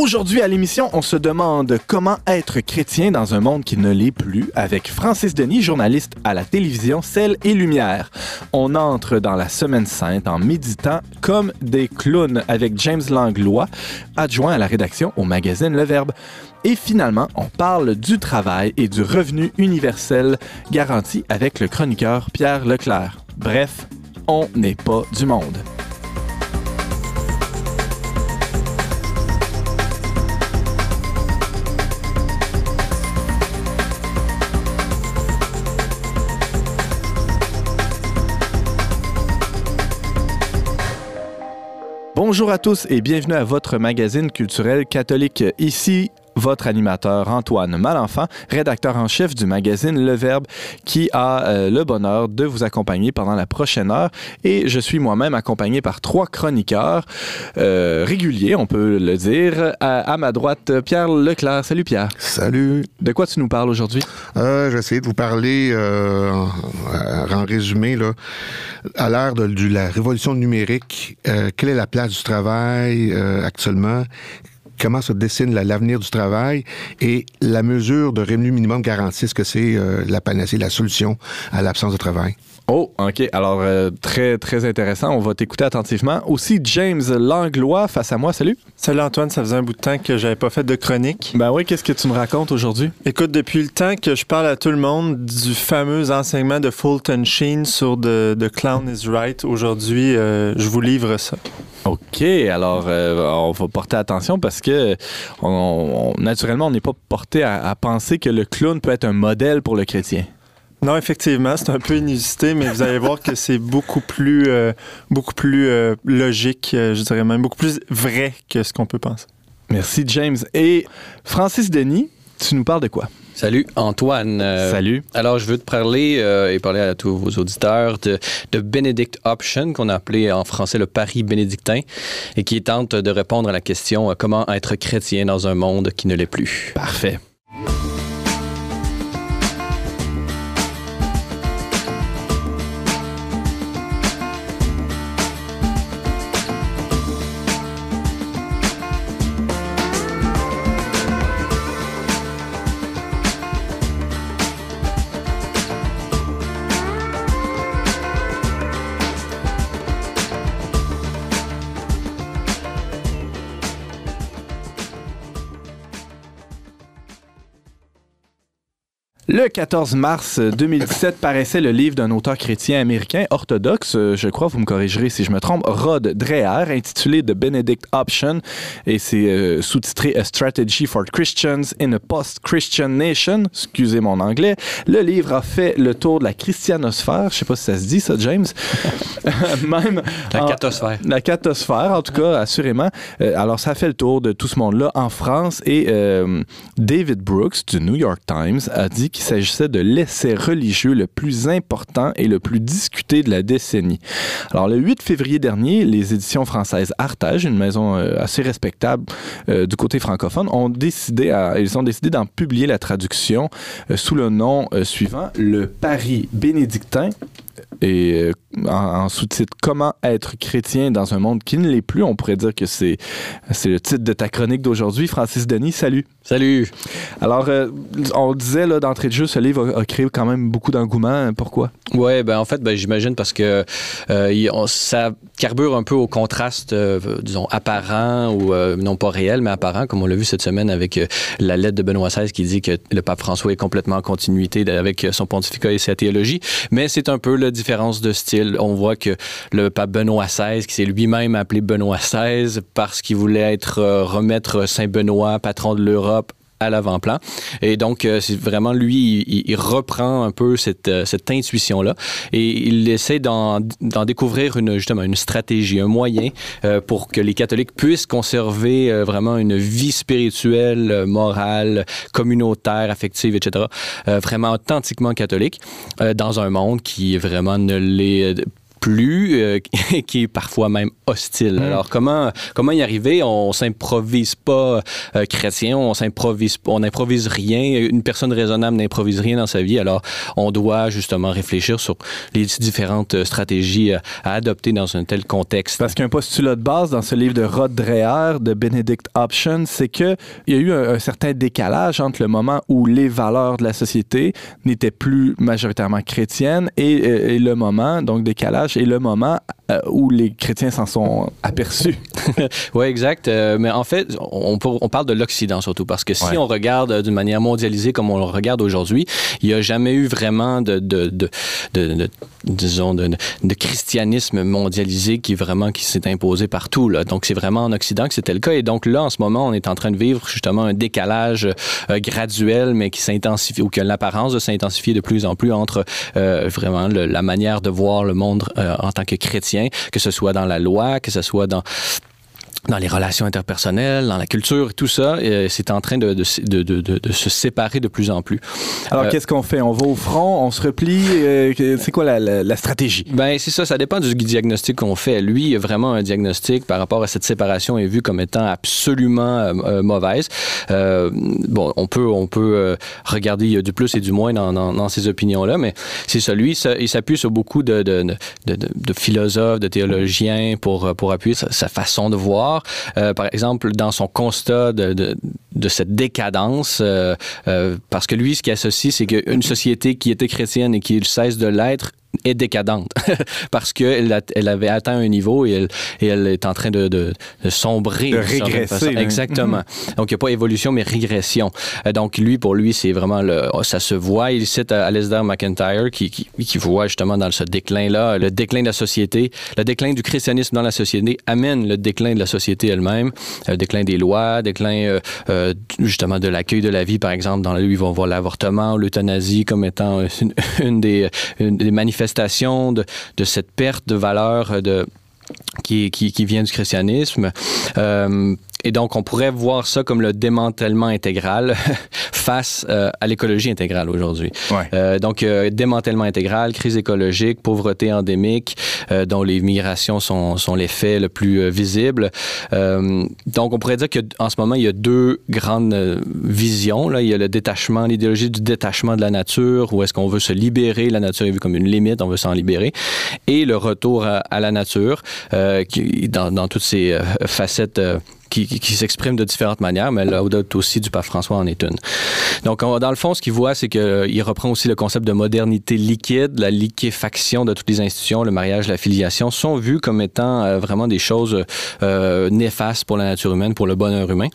Aujourd'hui à l'émission, on se demande comment être chrétien dans un monde qui ne l'est plus avec Francis Denis, journaliste à la télévision Celle et Lumière. On entre dans la Semaine Sainte en méditant comme des clowns avec James Langlois, adjoint à la rédaction au magazine Le Verbe. Et finalement, on parle du travail et du revenu universel garanti avec le chroniqueur Pierre Leclerc. Bref, on n'est pas du monde. Bonjour à tous et bienvenue à votre magazine culturel catholique. Ici votre animateur Antoine Malenfant, rédacteur en chef du magazine Le Verbe, qui a euh, le bonheur de vous accompagner pendant la prochaine heure. Et je suis moi-même accompagné par trois chroniqueurs euh, réguliers, on peut le dire. À, ma droite, Pierre Leclerc. Salut Pierre. Salut. De quoi tu nous parles aujourd'hui? Euh, J'essaie de vous parler euh, en, résumé, là, à l'ère de, de, la révolution numérique, quelle est la place du travail actuellement? Comment se dessine l'avenir du travail et la mesure de revenu minimum garantie, ce que c'est euh, la panacée, la solution à l'absence de travail. Oh, OK. Alors, euh, très, très intéressant. On va t'écouter attentivement. Aussi, James Langlois face à moi. Salut. Salut Antoine, ça faisait un bout de temps que j'avais pas fait de chronique. Ben oui, qu'est-ce que tu me racontes aujourd'hui? Écoute, depuis le temps que je parle à tout le monde du fameux enseignement de Fulton Sheen sur The, Clown is Right, aujourd'hui, euh, je vous livre ça. OK, alors euh, on va porter attention parce que naturellement, on n'est pas porté à penser que le clown peut être un modèle pour le chrétien. Non, effectivement, c'est un peu inusité, mais vous allez voir que c'est beaucoup plus, euh, beaucoup plus euh, logique, euh, je dirais même, beaucoup plus vrai que ce qu'on peut penser. Merci, James. Et Francis Denis, tu nous parles de quoi? Salut Antoine. Salut. Alors je veux te parler et parler à tous vos auditeurs de, de Benedict Option qu'on a appelé en français le Paris bénédictin et qui tente de répondre à la question comment être chrétien dans un monde qui ne l'est plus. Parfait. Le 14 mars 2017 paraissait le livre d'un auteur chrétien américain orthodoxe, euh, je crois, vous me corrigerez si je me trompe, Rod Dreher, intitulé The Benedict Option, et c'est euh, sous-titré A Strategy for Christians in a Post-Christian Nation. Excusez mon anglais. Le livre a fait le tour de la christianosphère. Je sais pas si ça se dit, ça, James. Même. La catosphère. La catosphère, en tout cas, assurément. Euh, alors, ça a fait le tour de tout ce monde-là en France et David Brooks du New York Times a dit qu'il il s'agissait de l'essai religieux le plus important et le plus discuté de la décennie. Alors, le 8 février dernier, les éditions françaises Artage, une maison euh, assez respectable euh, du côté francophone, ont décidé, ils ont décidé d'en publier la traduction euh, sous le nom suivant, Le Paris bénédictin et en, sous-titre Comment être chrétien dans un monde qui ne l'est plus. On pourrait dire que c'est, c'est le titre de ta chronique d'aujourd'hui. Francis Denis, salut. Salut. Alors, on disait là, d'entrée de jeu, ce livre a, créé quand même beaucoup d'engouement. Pourquoi? Oui, ben en fait, ben, j'imagine parce que euh, ça carbure un peu au contraste, euh, disons, apparent ou euh, non pas réel, mais apparent, comme on l'a vu cette semaine avec la lettre de Benoît XVI qui dit que le pape François est complètement en continuité avec son pontificat et sa théologie. Mais c'est un peu la différence de style. On voit que le pape Benoît XVI, qui s'est lui-même appelé Benoît XVI parce qu'il voulait être remettre Saint Benoît, patron de l'Europe, à l'avant-plan. Et donc, euh, c'est vraiment lui, il, reprend un peu cette, euh, cette intuition-là et il essaie d'en découvrir une, justement une stratégie, un moyen euh, pour que les catholiques puissent conserver vraiment une vie spirituelle, morale, communautaire, affective, etc., vraiment authentiquement catholique dans un monde qui vraiment ne l'est plus, euh, qui est parfois même hostile. Mm. Alors comment comment y arriver? On s'improvise pas euh, chrétien, on s'improvise, on n'improvise rien. Une personne raisonnable n'improvise rien dans sa vie. Alors on doit justement réfléchir sur les différentes euh, stratégies à, à adopter dans un tel contexte. Parce qu'un postulat de base dans ce livre de Rod Dreher, de Benedict Option, c'est qu'il y a eu un, un certain décalage entre le moment où les valeurs de la société n'étaient plus majoritairement chrétiennes et, euh, et le moment, donc décalage, et le moment euh, où les chrétiens s'en sont aperçus. Oui, exact. Euh, mais en fait, on, parle de l'Occident surtout, parce que si Ouais. on regarde euh, d'une manière mondialisée comme on le regarde aujourd'hui, il n'y a jamais eu vraiment de, de, de, de- de- disons, de, christianisme mondialisé qui vraiment qui s'est imposé partout. Là. Donc, c'est vraiment en Occident que c'était le cas. Et donc là, en ce moment, on est en train de vivre justement un décalage euh, graduel, mais qui s'intensifie, ou qui a l'apparence de s'intensifier de plus en plus entre vraiment le- la manière de voir le monde en tant que chrétien, que ce soit dans la loi, que ce soit dans dans les relations interpersonnelles, dans la culture, tout ça, euh, c'est en train de, de, de, de, de- de se séparer de plus en plus. Alors, Euh, qu'est-ce qu'on fait? On va au front, on se replie. euh, c'est quoi la, la- la stratégie? Ben c'est ça, ça dépend du diagnostic qu'on fait. Lui, vraiment un diagnostic par rapport à cette séparation est vu comme étant absolument euh, mauvaise. Bon, on peut on peut regarder il y a du plus et du moins dans, dans, dans ces opinions là, mais c'est ça. Lui, ça, il s'appuie sur beaucoup de philosophes, de théologiens pour pour appuyer sa, sa façon de voir. Euh, par exemple, dans son constat de, cette décadence, euh, euh, parce que lui, ce qu'il associe, c'est qu'une société qui était chrétienne et qui cesse de l'être est décadente parce qu'elle elle avait atteint un niveau et elle, et elle est en train de, de, de sombrer. De régresser. Exactement. Donc, il n'y a pas évolution, mais régression. Euh, Donc, lui, pour lui, c'est vraiment le. Ça se voit. Il cite euh, Alasdair McIntyre qui, qui, qui voit justement dans ce déclin-là, le déclin de la société, le déclin du christianisme dans la société amène le déclin de la société elle-même, le déclin des lois, déclin euh, euh, justement de l'accueil de la vie, par exemple. Dans lui, ils vont voir l'avortement, l'euthanasie comme étant une, une des, une des manifestations de, cette perte de valeur euh, de qui, qui, qui vient du christianisme. Euh, et donc, on pourrait voir ça comme le démantèlement intégral face euh, à l'écologie intégrale aujourd'hui. Ouais. Euh, donc, euh, démantèlement intégral, crise écologique, pauvreté endémique, euh, dont les migrations sont, sont l'effet le plus euh, visible. Euh, donc, on pourrait dire qu'en ce moment, il y a deux grandes visions. Là. Il y a le détachement, l'idéologie du détachement de la nature, où est-ce qu'on veut se libérer, la nature est vue comme une limite, on veut s'en libérer, et le retour à, à la nature, euh, qui, dans, dans toutes ses euh, facettes. Qui, qui, qui s'exprime de différentes manières, mais l'audace aussi du pape François en est une. Donc, on- dans le fond, ce qu'il voit, c'est qu'il reprend aussi le concept de modernité liquide, la liquéfaction de toutes les institutions, le mariage, la filiation, sont vus comme étant euh, vraiment des choses euh, néfastes pour la nature humaine, pour le bonheur humain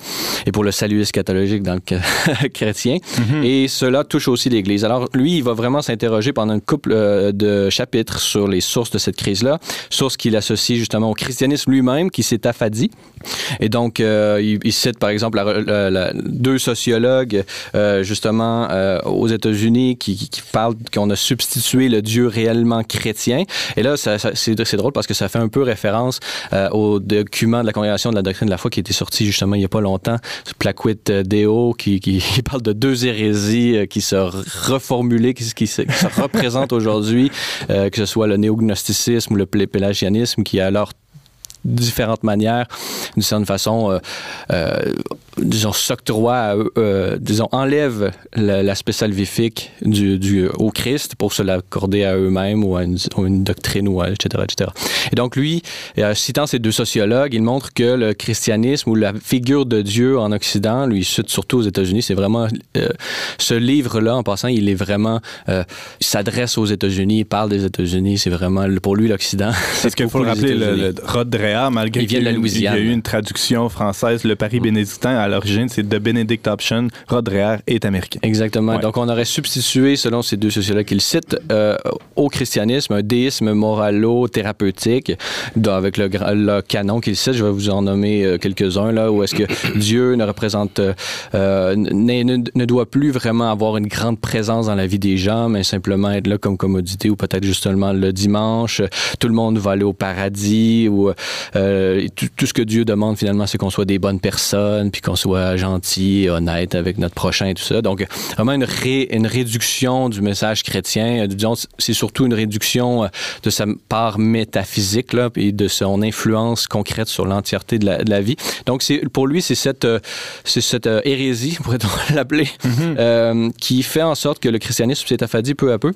et pour le salut eschatologique dans le chrétien. Et cela touche aussi l'Église. Alors, lui, il va vraiment s'interroger pendant une couple euh, de chapitres sur les sources de cette crise-là, sources qu'il associe justement au christianisme lui-même, qui s'est affadi. Et donc, euh, il, cite par exemple deux sociologues, euh, justement, euh, aux États-Unis, qui, parlent qu'on a substitué le Dieu réellement chrétien. Et là, c'est drôle parce que ça fait un peu référence au document de la Congrégation de la doctrine de la foi qui était sorti justement il n'y a pas longtemps, euh, Deo, qui, qui, parle de deux hérésies qui se reformulées, qui, se, représentent aujourd'hui, que ce soit le néognosticisme ou le pé- pélagianisme, qui alors différentes manières, d'une certaine façon, euh, euh, disons, s'octroie, euh, disons, enlève l'aspect salvifique du, du, au Christ pour se l'accorder à eux-mêmes ou à une, doctrine, ou à, etc., etc. Et donc, lui, citant ces deux sociologues, il montre que le christianisme ou la figure de Dieu en Occident, lui, surtout aux États-Unis, c'est vraiment, ce livre-là, en passant, il est vraiment, il s'adresse aux États-Unis, il parle des États-Unis, c'est vraiment, pour lui, l'Occident. Parce qu'il faut le rappeler, le, le Rod Dreher, malgré Il vient qu'il y a la eu- il y a Louisiane. eu une traduction française, le Paris bénédictin, à l'origine, c'est de Benedict Option. Rod Dreher est américain. Exactement. Ouais. Donc, on aurait substitué, selon ces deux sociologues qu'il cite, euh, au christianisme un déisme moralo-thérapeutique avec le, canon qu'il cite. Je vais vous en nommer euh, quelques-uns, là, où est-ce que Dieu ne représente, euh, euh, ne, ne doit plus vraiment avoir une grande présence dans la vie des gens, mais simplement être là comme commodité ou peut-être justement le dimanche. Tout le monde va aller au paradis ou euh, tout, tout, ce que Dieu demande finalement, c'est qu'on soit des bonnes personnes, puis qu'on soit gentil, honnête avec notre prochain et tout ça. Donc, vraiment une, ré, une réduction du message chrétien. Disons, c'est surtout une réduction de sa part métaphysique là, et de son influence concrète sur l'entièreté de la, de la, vie. Donc, c'est pour lui, c'est cette, c'est cette hérésie, pourrait-on l'appeler, mm -hmm. euh, qui fait en sorte que le christianisme s'est affadi peu à peu.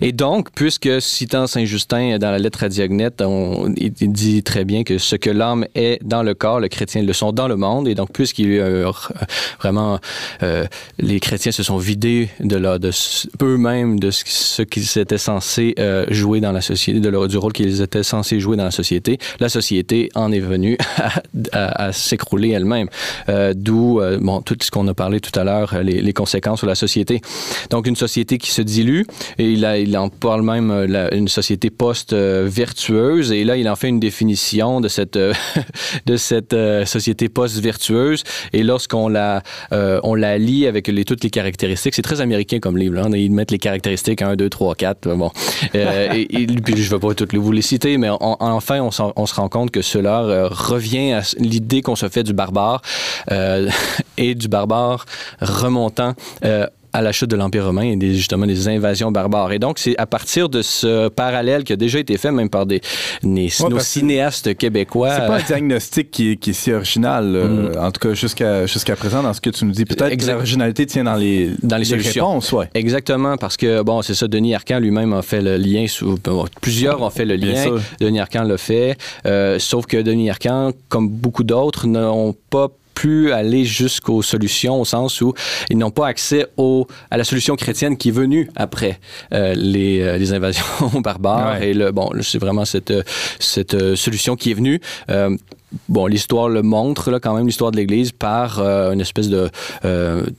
Et donc, puisque citant Saint Justin dans la lettre à Diagnète, il dit très bien que ce que l'âme est dans le corps, le chrétien le sont dans le monde. Et donc, puisqu'il a vraiment euh, les chrétiens se sont vidés de, de eux-mêmes de ce, qu'ils étaient censés euh, jouer dans la société, de leur, du rôle qu'ils étaient censés jouer dans la société, la société en est venue à, s'écrouler elle-même. Euh, D'où bon tout ce qu'on a parlé tout à l'heure, les, les conséquences sur la société. Donc, une société qui se dilue et il, a, il en parle même euh, la, une société post-vertueuse et là il en fait une définition de cette euh, de cette euh, société post-vertueuse et lorsqu'on la euh, on la lit avec les, toutes les caractéristiques c'est très américain comme livre là. ils mettent les caractéristiques 1 2 3 4 bon euh, et, et, puis je vais pas toutes les, vous les citer mais on, enfin on, on, se rend compte que cela euh, revient à l'idée qu'on se fait du barbare et du barbare remontant à la chute de l'Empire romain et des, justement des invasions barbares. Et donc, c'est à partir de ce parallèle qui a déjà été fait même par des, des ouais, nos cinéastes québécois. C'est pas un diagnostic qui, qui est si original, mm. en tout cas jusqu'à jusqu'à présent dans ce que tu nous dis. Peut-être que l'originalité tient dans les, dans les, les solutions. Réponses, ouais. Exactement, parce que, bon, c'est ça, Denis Arcan lui-même a fait le lien, sous, bon, plusieurs ont fait le lien, Denis Arcan l'a fait, euh, sauf que Denis Arcan, comme beaucoup d'autres, n'ont pas aller jusqu'aux solutions au sens où ils n'ont pas accès au, à la solution chrétienne qui est venue après euh, les, euh, les, invasions barbares. Ouais. Et le, bon, c'est vraiment cette, cette euh, solution qui est venue. Euh, bon, l'histoire le montre, là, quand même, l'histoire de l'Église par euh, une espèce de, euh, de,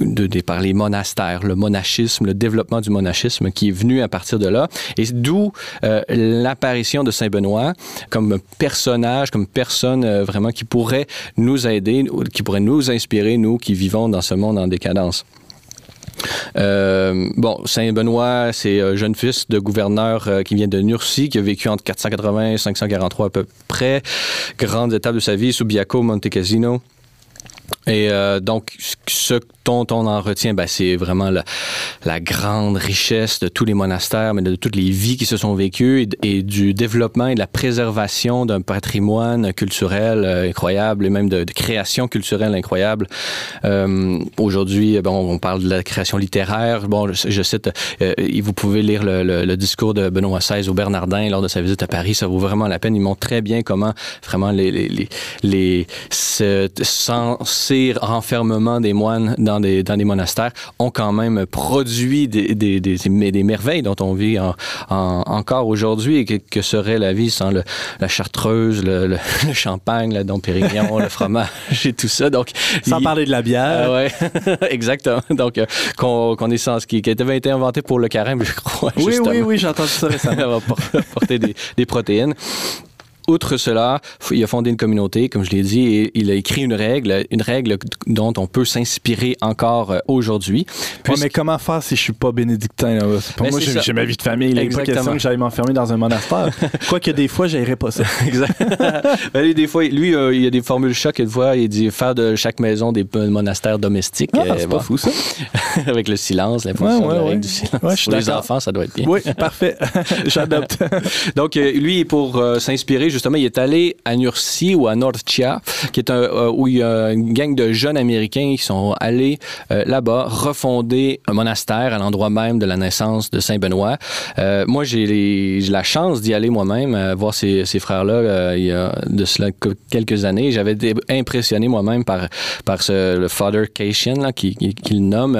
de, par les monastères, le monachisme, le développement du monachisme qui est venu à partir de là. Et d'où euh, l'apparition de Saint Benoît comme personnage, comme personne euh, vraiment qui pourrait nous aider, qui pourrait nous inspirer, nous qui vivons dans ce monde en décadence. Euh, bon, Saint-Benoît, c'est un jeune fils de gouverneur qui vient de Nursie, qui a vécu entre 480 et 543 à peu près. Grandes étapes de sa vie, Subiaco, Monte Cassino. Et euh, donc, ce dont on en retient, ben, c'est vraiment la, la, grande richesse de tous les monastères, mais de toutes les vies qui se sont vécues et, du développement et de la préservation d'un patrimoine culturel euh, incroyable et même de, de création culturelle incroyable. Euh, Aujourd'hui, bon, on parle de la création littéraire. Bon, je, je cite, euh, vous pouvez lire le, le, le, discours de Benoît XVI au Bernardin lors de sa visite à Paris. Ça vaut vraiment la peine. Il montre très bien comment vraiment les, les, les, les ce, sans, ces renfermements des moines dans des, dans des monastères ont quand même produit des, des, des, des merveilles dont on vit en, en, encore aujourd'hui et que, que, serait la vie sans le, la chartreuse, le, le, le champagne, la dom pérignon, le fromage et tout ça? Donc, sans il, parler de la bière. Euh, ouais, exactement. Donc, euh, qu'on qu est sans qui, qui avait été inventé pour le carême, je crois. Oui, justement. oui, oui, j'ai entendu ça récemment. porter des, des protéines. Outre cela, il a fondé une communauté, comme je l'ai dit, et il a écrit une règle, une règle dont on peut s'inspirer encore euh, aujourd'hui. Ouais, mais comment faire si je suis pas bénédictin? Là? Pour ben moi, j'ai ma vie de famille. Il n'est pas question que j'aille m'enfermer dans un monastère. Quoique des fois, j'aimerais pas ça. exact. ben, lui, des fois, lui, euh, il y a des formules choc. Une fois, il dit faire de chaque maison des monastères domestiques. Ah, c'est bon. pas fou, ça. Avec le silence, l'imposition ouais, ouais, de la ouais. du silence. Ouais, Pour les enfants, ça doit être bien. Oui, parfait. J'adopte. Donc, euh, lui, pour euh, s'inspirer, justement, il est allé à Nursie ou à Norcia, qui est un, euh, où il y a une gang de jeunes Américains qui sont allés euh, là-bas refonder un monastère à l'endroit même de la naissance de Saint-Benoît. Euh, moi, j'ai la chance d'y aller moi-même, voir ces, ces frères-là il y a de cela quelques années. J'avais été impressionné moi-même par, par ce, le Father Cation, là, qui, qui, nomme.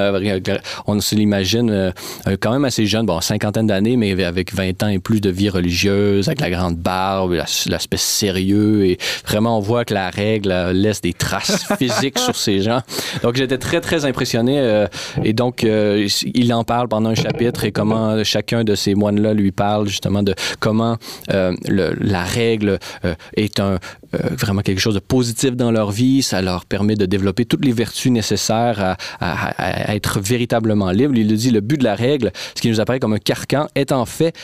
on se l'imagine quand même assez jeune, bon, cinquantaine d'années, mais avec 20 ans et plus de vie religieuse, avec la grande barbe, l'aspect sérieux et vraiment on voit que la règle laisse des traces physiques sur ces gens. Donc j'étais très très impressionné euh, et donc euh, il en parle pendant un chapitre et comment chacun de ces moines là lui parle justement de comment euh, le, la règle est un vraiment quelque chose de positif dans leur vie, ça leur permet de développer toutes les vertus nécessaires à, à, à être véritablement libre. Il le dit, le but de la règle, ce qui nous apparaît comme un carcan, est en fait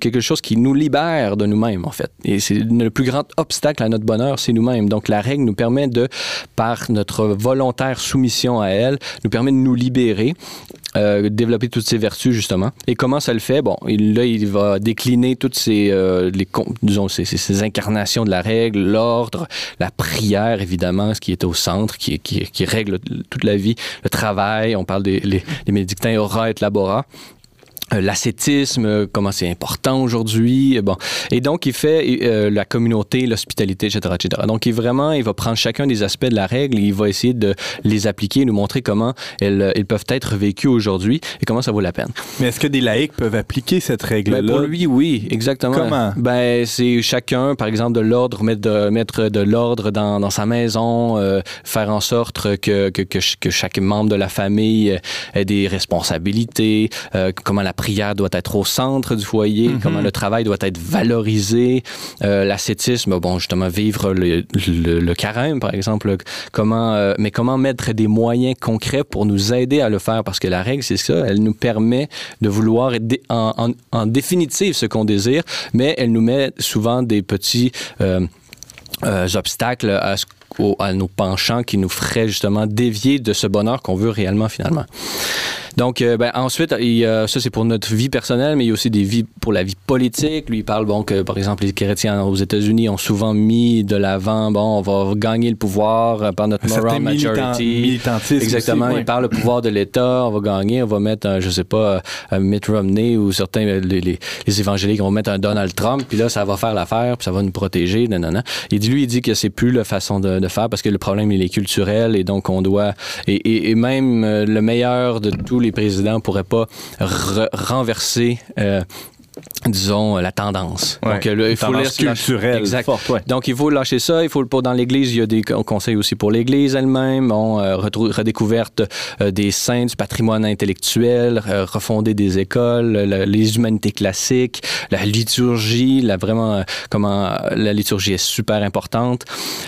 quelque chose qui nous libère de nous-mêmes, en fait. Et c'est le plus grand obstacle à notre bonheur, c'est nous-mêmes. Donc, la règle nous permet de, par notre volontaire soumission à elle, nous permet de nous libérer euh, développer toutes ces vertus justement. Et comment ça le fait? Bon, là, il va décliner toutes ces, euh, les, ces, incarnations de la règle, l'ordre, la prière évidemment, ce qui est au centre, qui, qui, règle toute la vie, le travail. On parle des les, les médictins aura et labora. Euh, l'ascétisme, euh, comment c'est important aujourd'hui. Bon. Et donc, il fait euh, la communauté, l'hospitalité, etc., etc. Donc, il vraiment, il va prendre chacun des aspects de la règle et il va essayer de les appliquer, nous montrer comment elles, elles peuvent être vécues aujourd'hui et comment ça vaut la peine. Mais est-ce que des laïcs peuvent appliquer cette règle-là? Ben pour lui, oui, exactement. Comment? Ben, c'est chacun, par exemple, de l'ordre, mettre de, mettre de l'ordre dans, dans, sa maison, euh, faire en sorte que, que, que, que, chaque membre de la famille ait des responsabilités, euh, comment la prière doit être au centre du foyer, mm -hmm. comment le travail doit être valorisé, euh, l'ascétisme, bon, justement, vivre le, le, le, carême, par exemple, comment, euh, mais comment mettre des moyens concrets pour nous aider à le faire, parce que la règle, c'est ça, elle nous permet de vouloir en, en, en définitive ce qu'on désire, mais elle nous met souvent des petits euh, euh, obstacles à à nos penchants qui nous feraient justement dévier de ce bonheur qu'on veut réellement finalement. Donc, euh, ben, ensuite, il, euh, ça, c'est pour notre vie personnelle, mais il y a aussi des vies pour la vie politique. Lui, il parle, bon, que, par exemple, les chrétiens aux États-Unis ont souvent mis de l'avant, bon, on va gagner le pouvoir par notre moral majority. Exactement. Aussi, ouais. Il parle le pouvoir de l'État, on va gagner, on va mettre, un, je sais pas, un Mitt Romney ou certains, les, les, les évangéliques vont mettre un Donald Trump, puis là, ça va faire l'affaire, puis ça va nous protéger, non. Il dit, lui, il dit que c'est plus la façon de, de, faire parce que le problème, il est culturel et donc on doit, et, et, et même euh, le meilleur de tous les présidents ne pourrait pas renverser euh, disons la tendance. Ouais, Donc là, il faut tendance culturelle exact. Forte, ouais. Donc il faut lâcher ça, il faut pour dans l'église, il y a des conseils aussi pour l'église elle-même, bon, euh, redécouverte euh, des saints du patrimoine intellectuel, euh, refonder des écoles, la, les humanités classiques, la liturgie, la vraiment comment la liturgie est super importante.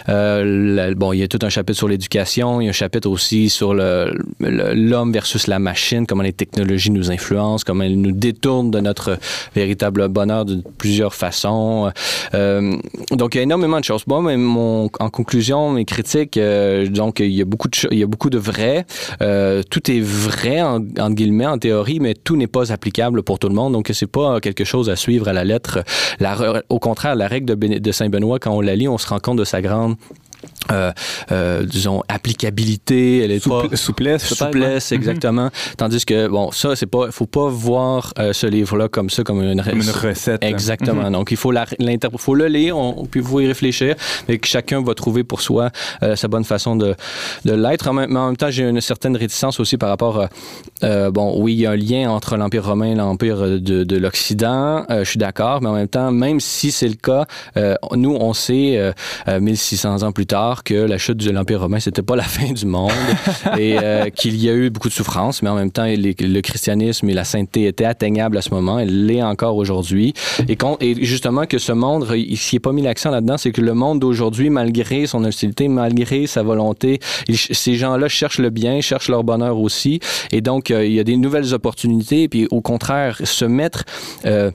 La, bon, il y a tout un chapitre sur l'éducation, il y a un chapitre aussi sur l'homme versus la machine, comment les technologies nous influencent, comment elles nous détournent de notre véritable bonheur de plusieurs façons. Euh, donc, il y a énormément de choses. Bon, mais en conclusion, mes critiques, euh, donc, il y a beaucoup de, il y a beaucoup de vrai. Euh, tout est vrai, en, entre guillemets, en théorie, mais tout n'est pas applicable pour tout le monde. Donc, c'est pas quelque chose à suivre à la lettre. Au contraire, la règle de Saint-Benoît, quand on la lit, on se rend compte de sa grande euh, euh, disons applicabilité elle est Souple, pas souplesse souplesse exactement. Mm -hmm. tandis que bon ça c'est pas faut pas voir euh, ce livre là comme ça comme une, comme une recette exactement. Mm -hmm. donc il faut la faut le lire on, puis vous y réfléchir mais que chacun va trouver pour soi sa bonne façon de, de l'être. En, en, même temps j'ai une certaine réticence aussi par rapport à, bon oui il y a un lien entre l'empire romain et l'empire de, de l'occident je suis d'accord mais en même temps même si c'est le cas nous on sait 1600 ans plus tard que la chute de l'Empire romain, c'était pas la fin du monde et euh, qu'il y a eu beaucoup de souffrances, mais en même temps, les, le christianisme et la sainteté étaient atteignables à ce moment. Elle l'est encore aujourd'hui. Et, et, justement, que ce monde, il s'y est pas mis l'accent là-dedans, c'est que le monde d'aujourd'hui, malgré son hostilité, malgré sa volonté, il, ces gens-là cherchent le bien, cherchent leur bonheur aussi. Et donc, euh, il y a des nouvelles opportunités. Puis, au contraire, se mettre... Euh,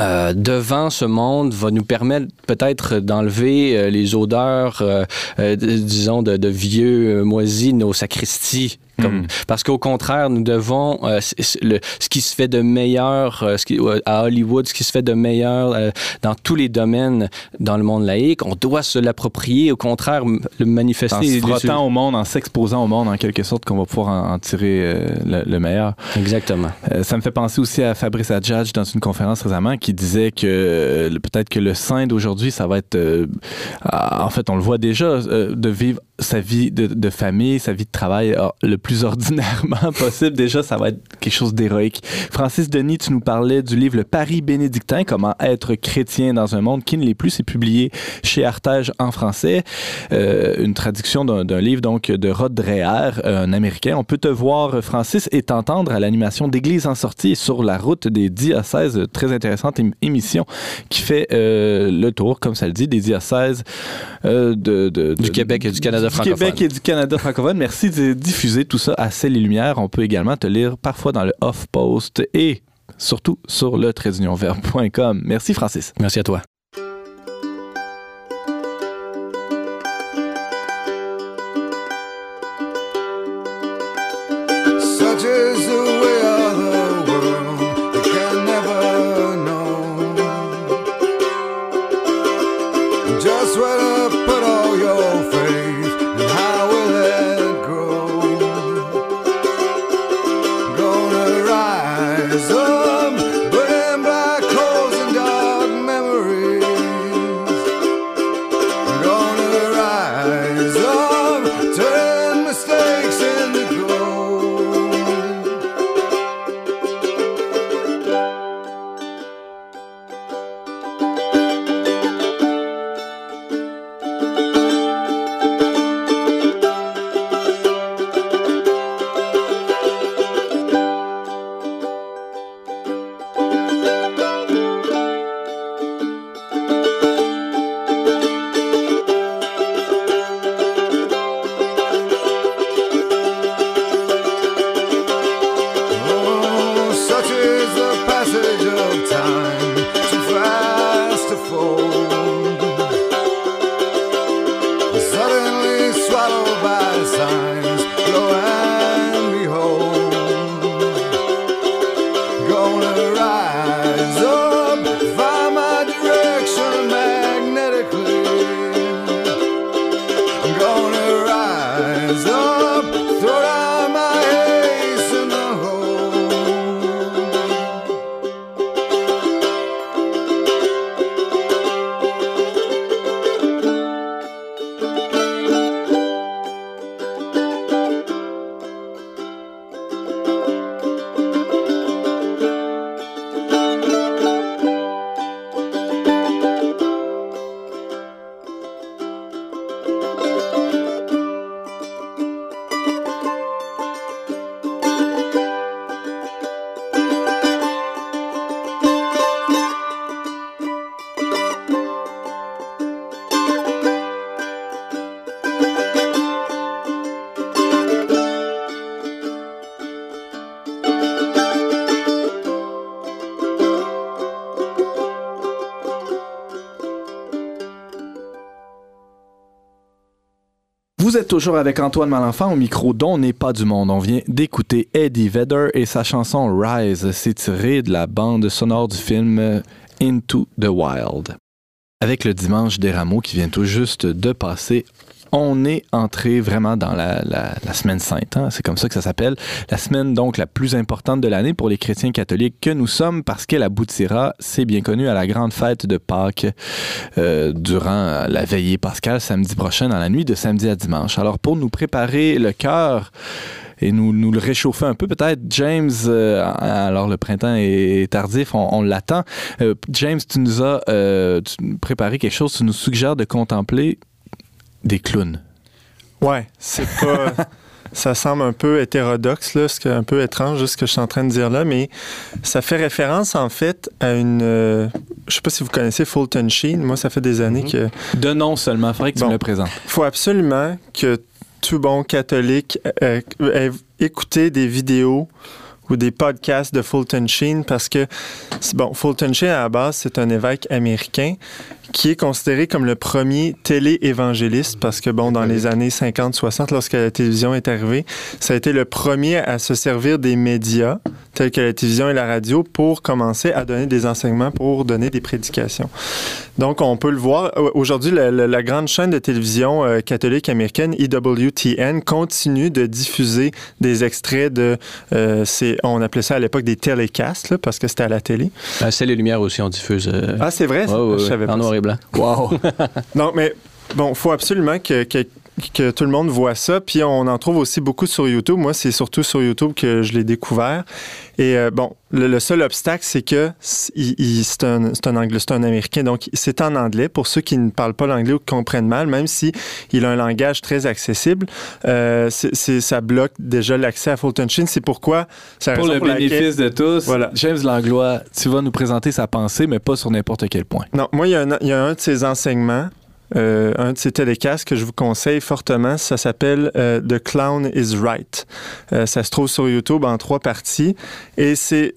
euh, devant ce monde va nous permettre peut-être d'enlever euh, les odeurs, euh, disons, de, de vieux moisis, nos sacristies comme, mm. Parce qu'au contraire, nous devons, euh, le, ce qui se fait de meilleur euh, ce qui, à Hollywood, ce qui se fait de meilleur euh, dans tous les domaines dans le monde laïque, on doit se l'approprier, au contraire, le manifester. En se frottant au monde, en s'exposant au monde, en quelque sorte, qu'on va pouvoir en, en tirer le, le, meilleur. Exactement. ça me fait penser aussi à Fabrice Adjadj dans une conférence récemment qui disait que peut-être que le saint d'aujourd'hui, ça va être, en fait, on le voit déjà, de vivre sa vie de, famille, sa vie de travail le plus ordinairement possible. Déjà, ça va être quelque chose d'héroïque. Francis Denis, tu nous parlais du livre Le Paris bénédictin, comment être chrétien dans un monde qui ne l'est plus. C'est publié chez Artege en français. Euh, une traduction d'un livre donc de Rod Dreher, un Américain. On peut te voir, Francis, et t'entendre à l'animation d'Église en sortie sur la route des diocèses. Très intéressante émission qui fait euh, le tour, comme ça le dit, des diocèses euh, de, du Québec et du Canada du Québec et du Canada francophone. Merci de diffuser tout ça à Celle et Lumière. On peut également te lire parfois dans le Off-Post et surtout sur le. Merci Francis. Merci à toi. Vous êtes toujours avec Antoine Malenfant au micro dont n'est pas du monde. On vient d'écouter Eddie Vedder et sa chanson Rise. C'est tiré de la bande sonore du film Into the Wild. Avec le dimanche des rameaux qui vient tout juste de passer, on est entré vraiment dans la, semaine sainte. hein. C'est comme ça que ça s'appelle. La semaine donc la plus importante de l'année pour les chrétiens catholiques que nous sommes parce qu'elle aboutira, c'est bien connu, à la grande fête de Pâques euh, durant la veillée pascale samedi prochain, dans la nuit de samedi à dimanche. Alors pour nous préparer le cœur et nous, le réchauffer un peu, peut-être, James, euh, alors le printemps est tardif, on, l'attend. Euh, James, tu nous as préparé quelque chose, tu nous suggères de contempler des clowns. Ouais, c'est pas. ça semble un peu hétérodoxe, là, ce qui est un peu étrange, ce que je suis en train de dire là, mais ça fait référence, en fait, à une. euh, je sais pas si vous connaissez Fulton Sheen. Moi, ça fait des années Mhm. que. De nom seulement, il faudrait que tu Bon. me le présentes. Il faut absolument que tout bon catholique euh, ait écouté des vidéos ou des podcasts de Fulton Sheen parce que, c'est- bon, Fulton Sheen, à la base, c'est un évêque américain qui est considéré comme le premier télé-évangéliste parce que, bon, dans les années 50-60, lorsque la télévision est arrivée, ça a été le premier à se servir des médias tels que la télévision et la radio pour commencer à donner des enseignements, pour donner des prédications. Donc, on peut le voir. Au- Aujourd'hui, la, la- la grande chaîne de télévision euh, catholique américaine, EWTN, continue de diffuser des extraits de... euh, c'est- on appelait ça à l'époque des télécasts, là, parce que c'était à la télé. Euh, C'est les lumières aussi, on diffuse. euh, Ah, c'est vrai? ouais, ouais, Je ouais, savais pas en noir ça. Wow! Non, mais bon, il faut absolument que, que, que tout le monde voit ça. Puis on en trouve aussi beaucoup sur YouTube. Moi, c'est surtout sur YouTube que je l'ai découvert. Et euh, bon, le, le seul obstacle, c'est que c'est un, un anglais, c'est un américain, donc c'est en anglais. Pour ceux qui ne parlent pas l'anglais ou qui comprennent mal, même si il a un langage très accessible, euh, ça bloque déjà l'accès à Fulton Sheen. C'est pourquoi, pour le pour laquelle- bénéfice de tous, Voilà. James Langlois, tu vas nous présenter sa pensée, mais pas sur n'importe quel point. Non, moi, il y, a un, il y a un de ces enseignements, euh, un de ces télécasts que je vous conseille fortement. Ça s'appelle euh, The Clown is Right. Euh, ça se trouve sur YouTube en trois parties. Et c'est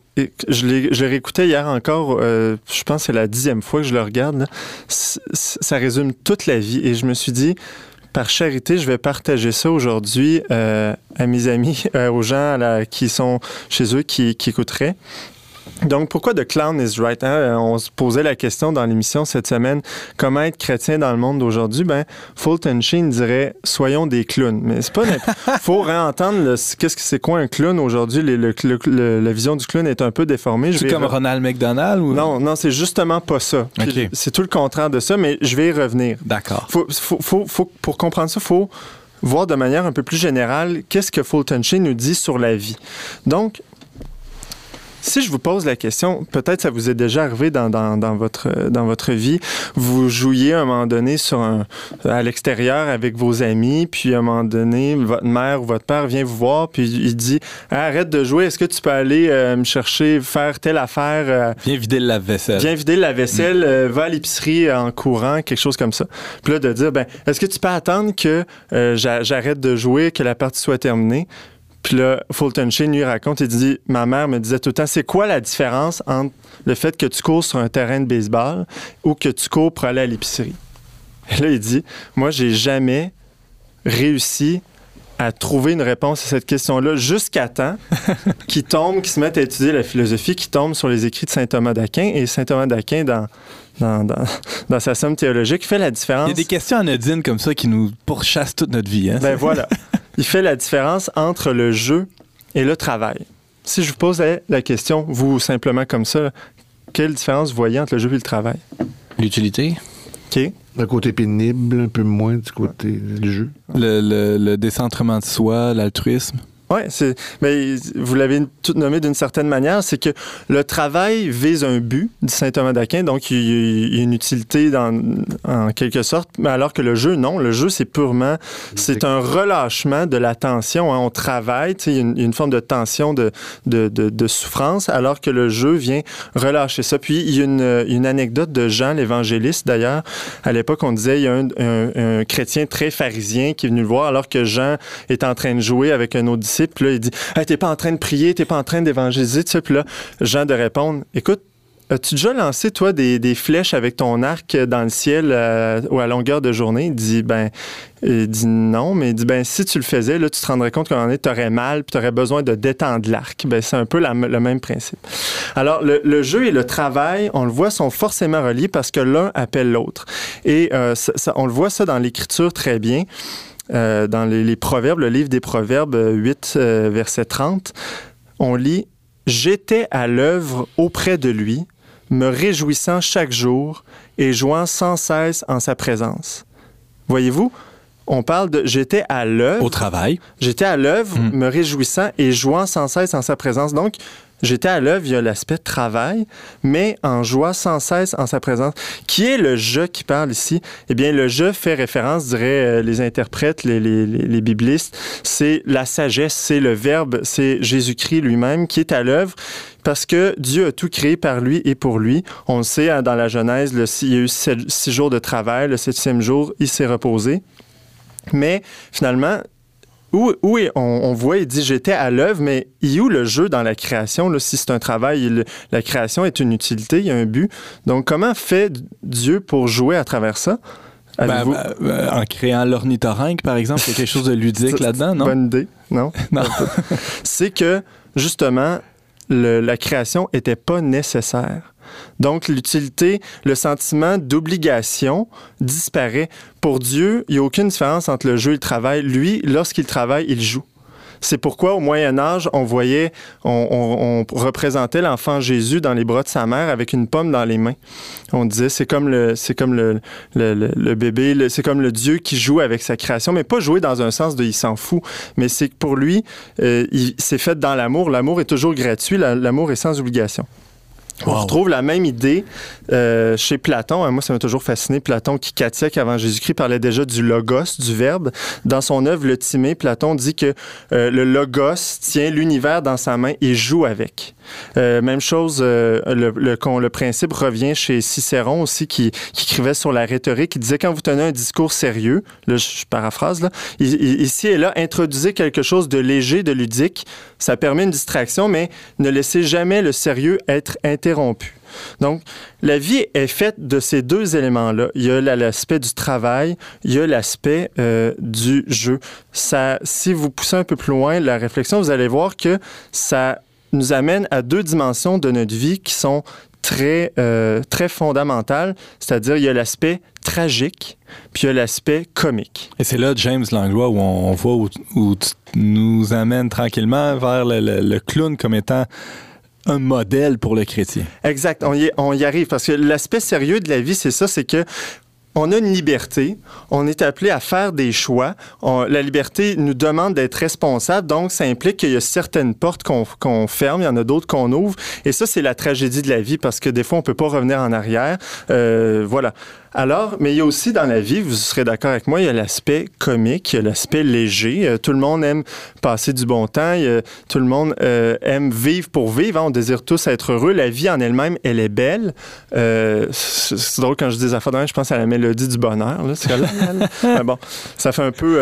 je l'ai réécouté hier encore, je pense que c'est la dixième fois que je le regarde. Ça résume toute la vie. Et je me suis dit, par charité, je vais partager ça aujourd'hui à mes amis, aux gens qui sont chez eux, qui écouteraient. Donc, pourquoi The Clown is Right? hein? On se posait la question dans l'émission cette semaine, comment être chrétien dans le monde d'aujourd'hui? Ben, Fulton Sheen dirait, soyons des clowns. Mais c'est pas... faut réentendre qu'est-ce que c'est quoi un clown aujourd'hui? La vision du clown est un peu déformée. C'est comme re- Ronald McDonald ou Non, non, c'est justement pas ça. C'est tout le contraire de ça, mais je vais y revenir. D'accord. Faut, faut- faut- pour comprendre ça, il faut voir de manière un peu plus générale qu'est-ce que Fulton Sheen nous dit sur la vie? Donc, si je vous pose la question, peut-être ça vous est déjà arrivé dans, dans- dans votre, dans votre vie, vous jouiez à un moment donné sur un, à l'extérieur avec vos amis, puis à un moment donné, votre mère ou votre père vient vous voir, puis il dit Arrête de jouer, est-ce que tu peux aller euh, me chercher, faire telle affaire euh, Viens vider le lave-vaisselle. Viens vider la vaisselle, euh, va à l'épicerie en courant, quelque chose comme ça. Puis là, de dire, ben, est-ce que tu peux attendre que euh, j'a- j'arrête de jouer, que la partie soit terminée? Puis là, Fulton Sheen lui raconte, il dit, ma mère me disait tout le temps, c'est quoi la différence entre le fait que tu cours sur un terrain de baseball ou que tu cours pour aller à l'épicerie? Et là, il dit, moi, j'ai jamais réussi à trouver une réponse à cette question-là jusqu'à temps qu'il tombe, qu'il se mette à étudier la philosophie, qui tombe sur les écrits de saint Thomas d'Aquin. Et saint Thomas d'Aquin, dans, dans, dans, dans sa somme théologique, fait la différence. Il y a des questions anodines comme ça qui nous pourchassent toute notre vie. Hein? Ben voilà. Il fait la différence entre le jeu et le travail. Si je vous posais la question, vous, simplement comme ça, quelle différence vous voyez entre le jeu et le travail? L'utilité? OK? Le côté pénible, un peu moins du côté du jeu. Le, le- le décentrement de soi, l'altruisme? Oui, mais vous l'avez tout nommé d'une certaine manière, c'est que le travail vise un but, dit saint Thomas d'Aquin, donc il y a- une utilité dans, en quelque sorte, mais alors que le jeu, non, le jeu, c'est purement, c'est un relâchement de la tension. hein. On travaille, il y a une, forme de tension, de, de, de- de souffrance, alors que le jeu vient relâcher ça. Puis il y a une, une anecdote de Jean l'évangéliste, d'ailleurs. À l'époque, on disait, il y a un, un- un chrétien très pharisien qui est venu le voir, alors que Jean est en train de jouer avec un autre là, il dit Hey, T'es pas en train de prier, t'es pas en train d'évangéliser. Tu sais, Puis là, Jean de répondre Écoute, as-tu déjà lancé, toi, des, flèches avec ton arc dans le ciel euh, ou à longueur de journée Il dit Ben, il dit non, mais il dit Ben, si tu le faisais, là, tu te rendrais compte qu'en donné, tu aurais mal puis tu aurais besoin de détendre l'arc. Ben, c'est un peu le même principe. Alors, le, jeu et le travail, on le voit, sont forcément reliés parce que l'un appelle l'autre. Et euh, on le voit ça dans l'écriture très bien. Euh, dans les, les Proverbes, le livre des Proverbes euh, 8, euh, verset 30, on lit J'étais à l'œuvre auprès de lui, me réjouissant chaque jour et jouant sans cesse en sa présence. Voyez-vous, on parle de j'étais à l'œuvre. Au travail. J'étais à l'œuvre, Mm. me réjouissant et jouant sans cesse en sa présence. Donc, j'étais à l'œuvre, il y a l'aspect travail, mais en jouant sans cesse en sa présence. Qui est le je qui parle ici? Eh bien, le je fait référence, diraient euh, les interprètes, les, biblistes, c'est la sagesse, c'est le verbe, c'est Jésus-Christ lui-même qui est à l'œuvre parce que Dieu a tout créé par lui et pour lui. On le sait, hein, dans la Genèse, le, il y a eu six jours de travail, le septième jour, il s'est reposé. Mais finalement, où, où est- on, on voit, il dit j'étais à l'œuvre, mais il où le jeu dans la création? Là, si c'est un travail, il- la création est une utilité, il y a un but. Donc, comment fait Dieu pour jouer à travers ça? Ben, ben, ben, en créant l'ornithorynque, par exemple, il y a quelque chose de ludique là-dedans, non? Bonne idée, non? Non. c'est que, justement, le- la création n'était pas nécessaire. Donc, l'utilité, le sentiment d'obligation disparaît. Pour Dieu, il n'y a aucune différence entre le jeu et le travail. Lui, lorsqu'il travaille, il joue. C'est pourquoi au Moyen Âge, on voyait, on, représentait l'enfant Jésus dans les bras de sa mère avec une pomme dans les mains. On disait c'est comme le, c'est comme le, bébé, c'est comme le Dieu qui joue avec sa création, mais pas jouer dans un sens de il s'en fout, mais c'est que pour lui, euh, c'est fait dans l'amour. L'amour est toujours gratuit, la- l'amour est sans obligation. On retrouve la même idée euh, chez Platon. Hein, Moi, ça m'a toujours fasciné. Platon, qui siècles avant Jésus-Christ parlait déjà du logos, du verbe. Dans son œuvre, Le Timée, Platon dit que euh, le logos tient l'univers dans sa main et joue avec. Euh, même chose, le, le, principe revient chez Cicéron aussi, qui, qui écrivait sur la rhétorique. Il disait quand vous tenez un discours sérieux, là, je, paraphrase, là, ici et là, introduisez quelque chose de léger, de ludique. Ça permet une distraction, mais ne laissez jamais le sérieux être Donc, la vie est faite de ces deux éléments-là. Il y a la- l'aspect du travail, il y a l'aspect euh, du jeu. Si vous poussez un peu plus loin la réflexion, vous allez voir que ça nous amène à deux dimensions de notre vie qui sont très, euh, très fondamentales. C'est-à-dire, il y a l'aspect tragique, puis il y a l'aspect comique. Et c'est là, James Langlois, où on, voit où, tu nous amènes tranquillement vers le- le clown comme étant un modèle pour le chrétien. Exact, on y, arrive parce que l'aspect sérieux de la vie, c'est ça, c'est que on a une liberté, on est appelé à faire des choix. La liberté nous demande d'être responsable, donc ça implique qu'il y a certaines portes qu'on qu'on ferme, il y en a d'autres qu'on ouvre. Et ça, c'est la tragédie de la vie parce que des fois, on peut pas revenir en arrière. Euh, voilà. Alors, mais il y a aussi dans la vie, vous serez d'accord avec moi, il y a l'aspect comique, il y a l'aspect léger. Euh, tout le monde aime passer du bon temps, il y a- tout le monde euh, aime vivre pour vivre. hein. on désire tous être heureux. La vie en elle-même, elle est belle. Euh, c'est drôle quand je dis affaires je pense à la mélodie du bonheur. Là, Mais bon, ça fait un peu,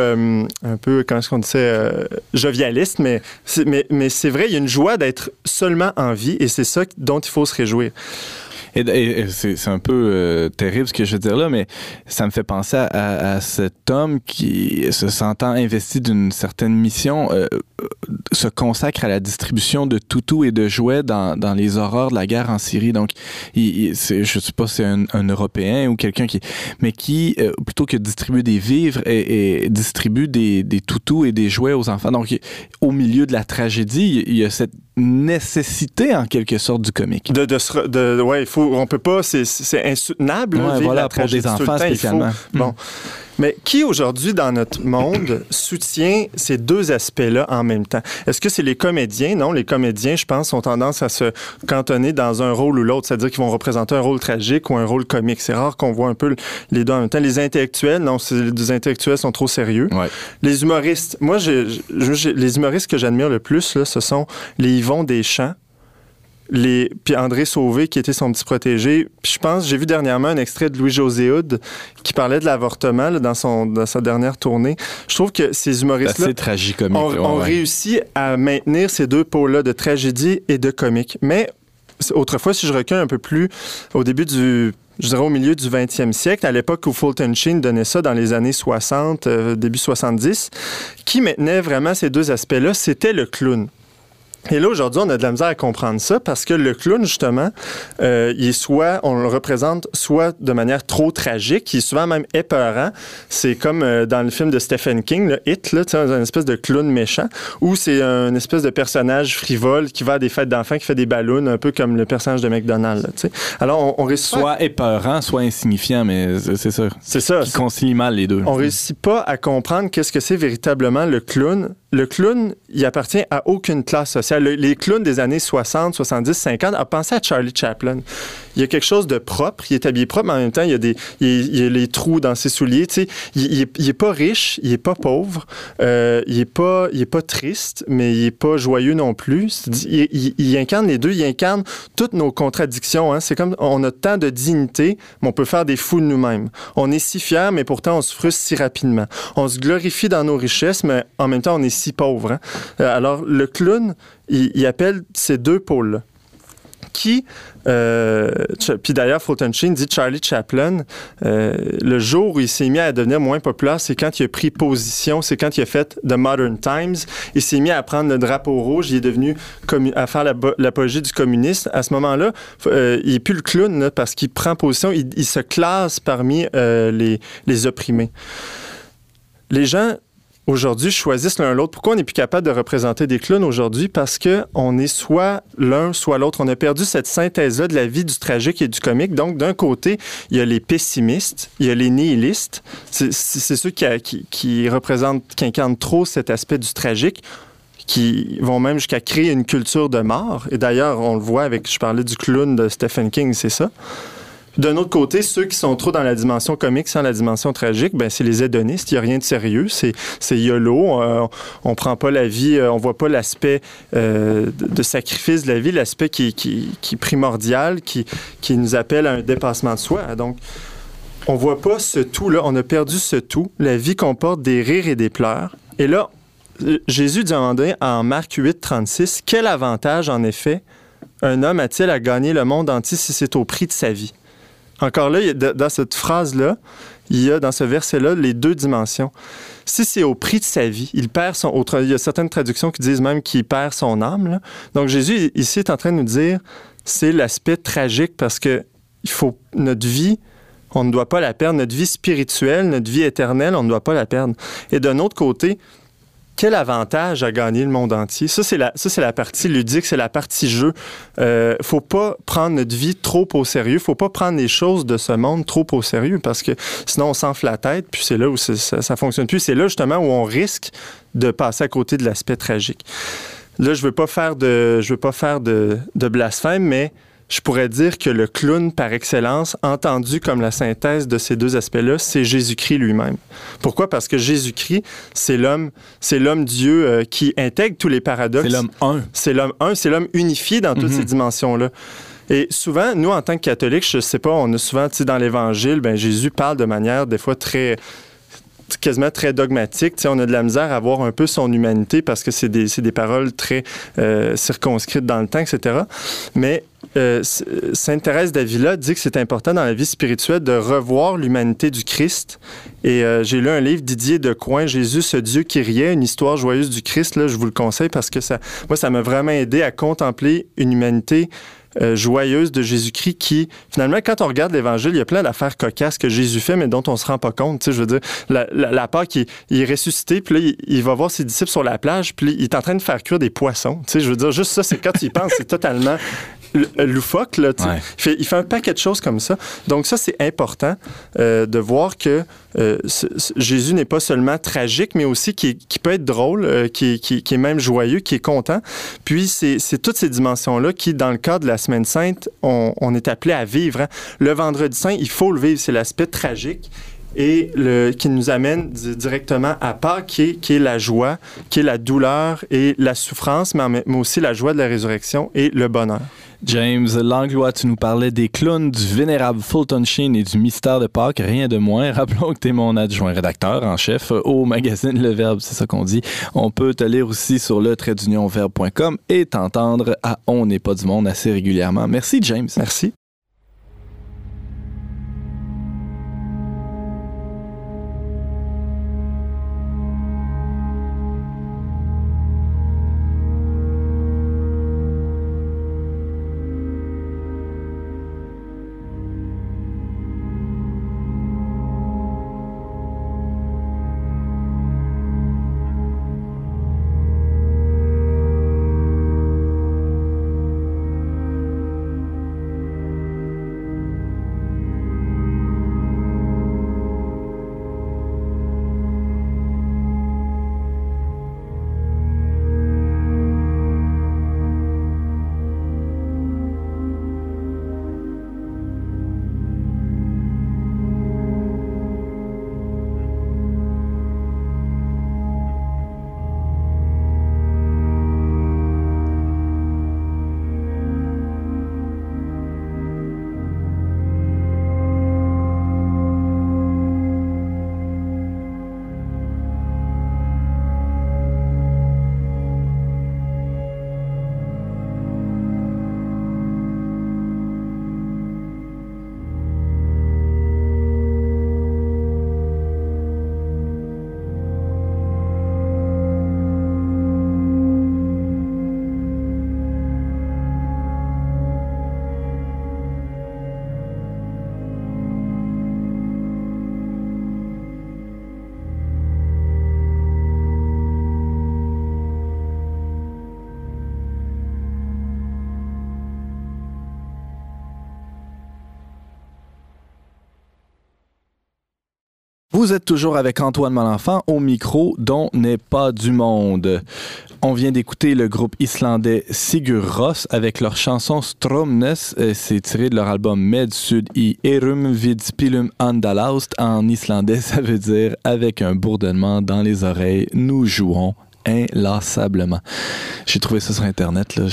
un peu, comment est-ce qu'on disait, jovialiste, mais c'est, mais, mais c'est vrai, il y a une joie d'être seulement en vie et c'est ça dont il faut se réjouir. Et, et- c'est un peu euh, terrible ce que je veux dire là, mais ça me fait penser à, à- à cet homme qui, se sentant investi d'une certaine mission, euh, euh, se consacre à la distribution de toutous et de jouets dans, dans les horreurs de la guerre en Syrie. Donc, il, il- je sais pas si c'est un, un Européen ou quelqu'un qui... Mais qui, euh, plutôt que distribuer des vivres, et, et distribue des, des toutous et des jouets aux enfants. Donc, au milieu de la tragédie, il y a cette nécessité, en quelque sorte, du comique. De, de, se de- ouais, il faut, on peut pas, c'est, insoutenable. Ouais, vivre voilà, la pour des enfants il faut- spécialement. Bon. Mais qui aujourd'hui dans notre monde soutient ces deux aspects-là en même temps? Est-ce que c'est les comédiens? Non, les comédiens, je pense, ont tendance à se cantonner dans un rôle ou l'autre, c'est-à-dire qu'ils vont représenter un rôle tragique ou un rôle comique. C'est rare qu'on voit un peu les deux en même temps. Les intellectuels, non, les intellectuels sont trop sérieux. Ouais. Les humoristes, moi, les humoristes que j'admire le plus, là, ce sont les Yvon Deschamps, les, puis André Sauvé, qui était son petit protégé. Puis je pense, j'ai vu dernièrement un extrait de Louis-José Hood qui parlait de l'avortement là, dans, son, dans sa dernière tournée. Je trouve que ces ont, là, ont ouais. réussi à maintenir ces deux pôles-là de tragédie et de comique. Mais autrefois, si je recule un peu plus au début du je dirais au milieu du 20e siècle, à l'époque où Fulton Sheen donnait ça dans les années 60, euh, début 70, qui maintenait vraiment ces deux aspects-là, c'était le clown. Et là, aujourd'hui, on a de la misère à comprendre ça parce que le clown, justement, euh, il est soit, on le représente soit de manière trop tragique, il est souvent même épeurant. C'est comme euh, dans le film de Stephen King, le Hit, là, un espèce de clown méchant, ou c'est un espèce de personnage frivole qui va à des fêtes d'enfants, qui fait des ballons, un peu comme le personnage de McDonald's. là. Alors, on, on réussit Soit épeurant, soit insignifiant, mais c'est c'est ça. C'est ça. Qui concilie mal les deux. On réussit pas à comprendre qu'est-ce que c'est véritablement le clown. Le clown, il appartient à aucune classe sociale. Le- les clowns des années 60, 70, 50, à penser à Charlie Chaplin. Il y a quelque chose de propre, il est habillé propre, mais en même temps, il y a, des, il a, il a les trous dans ses souliers. Tu sais, il, il est, il est pas riche, il est pas pauvre, euh, il est pas, il est pas triste, mais il est pas joyeux non plus. Il, incarne les deux, il incarne toutes nos contradictions. hein. C'est comme on a tant de dignité, mais on peut faire des fous nous-mêmes. On est si fiers, mais pourtant on se frustre si rapidement. On se glorifie dans nos richesses, mais en même temps on est si pauvre. hein. Euh, Alors le clown, il, appelle ces deux pôles-là qui, euh, puis d'ailleurs, Sheen dit Charlie Chaplin, euh, le jour où il s'est mis à devenir moins populaire, c'est quand il a pris position, c'est quand il a fait The Modern Times. Il s'est mis à prendre le drapeau rouge, il est devenu à faire l'apologie du communisme. À ce moment-là, il n'est plus le clown parce qu'il prend position, il, se classe parmi les opprimés. Les gens aujourd'hui choisissent l'un l'autre. Pourquoi on n'est plus capable de représenter des clowns aujourd'hui? Parce que on est soit l'un, soit l'autre. On a perdu cette synthèse-là de la vie du tragique et du comique. Donc, d'un côté, il y a les pessimistes, il y a les nihilistes. C'est ceux qui, qui, qui représentent, qui incarnent trop cet aspect du tragique qui vont même jusqu'à créer une culture de mort. Et d'ailleurs, on le voit avec, je parlais du clown de Stephen King, c'est ça? D'un autre côté, ceux qui sont trop dans la dimension comique sans la dimension tragique, ben c'est les hédonistes. Il n'y a rien de sérieux. C'est, YOLO. Euh, on prend pas la vie, euh, on voit pas l'aspect euh, de, sacrifice de la vie, l'aspect qui, est primordial, qui, nous appelle à un dépassement de soi. Donc, on voit pas ce tout-là. On a perdu ce tout. La vie comporte des rires et des pleurs. Et là, Jésus donné, en Marc 8, 36, quel avantage, en effet, un homme a-t-il à gagner le monde entier si c'est au prix de sa vie? Encore là, dans cette phrase-là, il y a dans ce verset-là les deux dimensions. Si c'est au prix de sa vie, il perd son. autre- Il y a certaines traductions qui disent même qu'il perd son âme. Donc Jésus, ici, est en train de nous dire c'est l'aspect tragique parce que il faut notre vie, on ne doit pas la perdre. Notre vie spirituelle, notre vie éternelle, on ne doit pas la perdre. Et d'un autre côté, quel avantage à gagner le monde entier? Ça, c'est la, la partie ludique, c'est la partie jeu. Euh, faut pas prendre notre vie trop au sérieux. Faut pas prendre les choses de ce monde trop au sérieux parce que sinon on s'enfle la tête, puis c'est là où ça, ça fonctionne plus. C'est là justement où on risque de passer à côté de l'aspect tragique. Là, je veux pas faire de, je veux pas faire de, de blasphème, mais je pourrais dire que le clown par excellence, entendu comme la synthèse de ces deux aspects-là, c'est Jésus-Christ lui-même. Pourquoi? Parce que Jésus-Christ, c'est l'homme, c'est l'homme Dieu euh, qui intègre tous les paradoxes. C'est l'homme un. C'est l'homme un, c'est l'homme unifié dans toutes Mhm. ces dimensions-là. Et souvent, nous, en tant que catholiques, je sais pas, on a souvent, tu sais, dans l'Évangile, ben, Jésus parle de manière, des fois, très quasiment très dogmatique. Tu sais, on a de la misère à voir un peu son humanité parce que c'est des, des paroles très euh, circonscrites dans le temps, etc. Mais euh, Sainte Thérèse d'Avila dit que c'est important dans la vie spirituelle de revoir l'humanité du Christ. Et euh, j'ai lu un livre Didier de Coin, Jésus, ce Dieu qui riait, une histoire joyeuse du Christ. Là, je vous le conseille parce que ça, moi, ça m'a vraiment aidé à contempler une humanité euh, joyeuse de Jésus-Christ qui, finalement, quand on regarde l'Évangile, il y a plein d'affaires cocasses que Jésus fait, mais dont on se rend pas compte. Tu sais, je veux dire, la, la, la qui il est ressuscité, puis là, il, va voir ses disciples sur la plage, puis il est en train de faire cuire des poissons. Tu sais, je veux dire, juste ça, c'est quand tu y penses, c'est totalement loufoque. Là. Ouais. il, fait, il fait un paquet de choses comme ça. Donc ça, c'est important euh, de voir que euh, Jésus n'est pas seulement tragique, mais aussi qui, peut être drôle, euh, qui, qui- qui est même joyeux, qui est content. Puis c'est c'est toutes ces dimensions-là qui, dans le cadre de la Semaine Sainte, on, on est appelé à vivre. hein. Le Vendredi Saint, il faut le vivre, c'est l'aspect tragique et le, qui nous amène di- directement à Pâques, qui est, qui est la joie, qui est la douleur et la souffrance, mais, aussi la joie de la résurrection et le bonheur. James Langlois, tu nous parlais des clowns, du vénérable Fulton Sheen et du mystère de Pâques, rien de moins. Rappelons que tu es mon adjoint rédacteur en chef au magazine Le Verbe, c'est ça qu'on dit. On peut te lire aussi sur le verbe.com et t'entendre à On n'est pas du monde assez régulièrement. Merci James. Merci. Vous êtes toujours avec Antoine Malenfant au micro dont n'est pas du monde. On vient d'écouter le groupe islandais Sigur Rós avec leur chanson Stromnes. C'est tiré de leur album Med Sud i Erum vid spilum andalaust. En islandais, ça veut dire avec un bourdonnement dans les oreilles, nous jouons inlassablement. J'ai trouvé ça sur Internet. Là.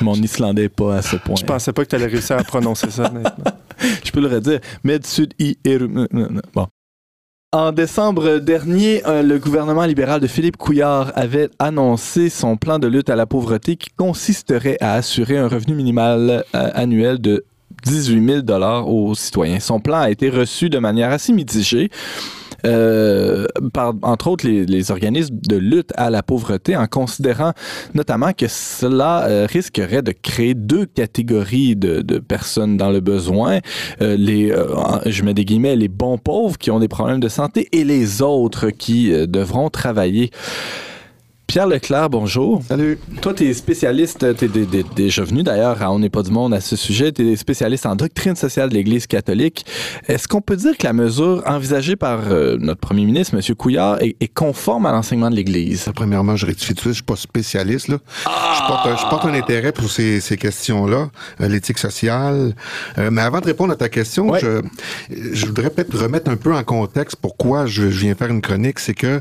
Mon islandais n'est pas à ce point. Je pensais pas que tu allais réussir à prononcer ça. Je peux le redire. Med Sud i Erum. Bon. En décembre dernier, euh, le gouvernement libéral de Philippe Couillard avait annoncé son plan de lutte à la pauvreté qui consisterait à assurer un revenu minimal euh, annuel de 18 000 aux citoyens. Son plan a été reçu de manière assez mitigée. Euh, entre autres, les, organismes de lutte à la pauvreté, en considérant notamment que cela euh, risquerait de créer deux catégories de, personnes dans le besoin. Euh, les, je mets des guillemets, les bons pauvres qui ont des problèmes de santé et les autres qui devront travailler. Pierre Leclerc, bonjour. Salut. Toi, tu es spécialiste, tu es déjà venu d'ailleurs à On n'est pas du monde à ce sujet, tu es spécialiste en doctrine sociale de l'Église catholique. Est-ce qu'on peut dire que la mesure envisagée par euh, notre premier ministre, M. Couillard, est, est conforme à l'enseignement de l'Église? Premièrement, je rectifie tout ça. Je suis pas spécialiste. Là. Je, porte, un- je porte un intérêt pour ces, ces questions-là, euh, l'éthique sociale. Euh, mais avant de répondre à ta question, Ouais. je, je voudrais peut-être remettre un peu en contexte pourquoi je, je viens faire une chronique. C'est que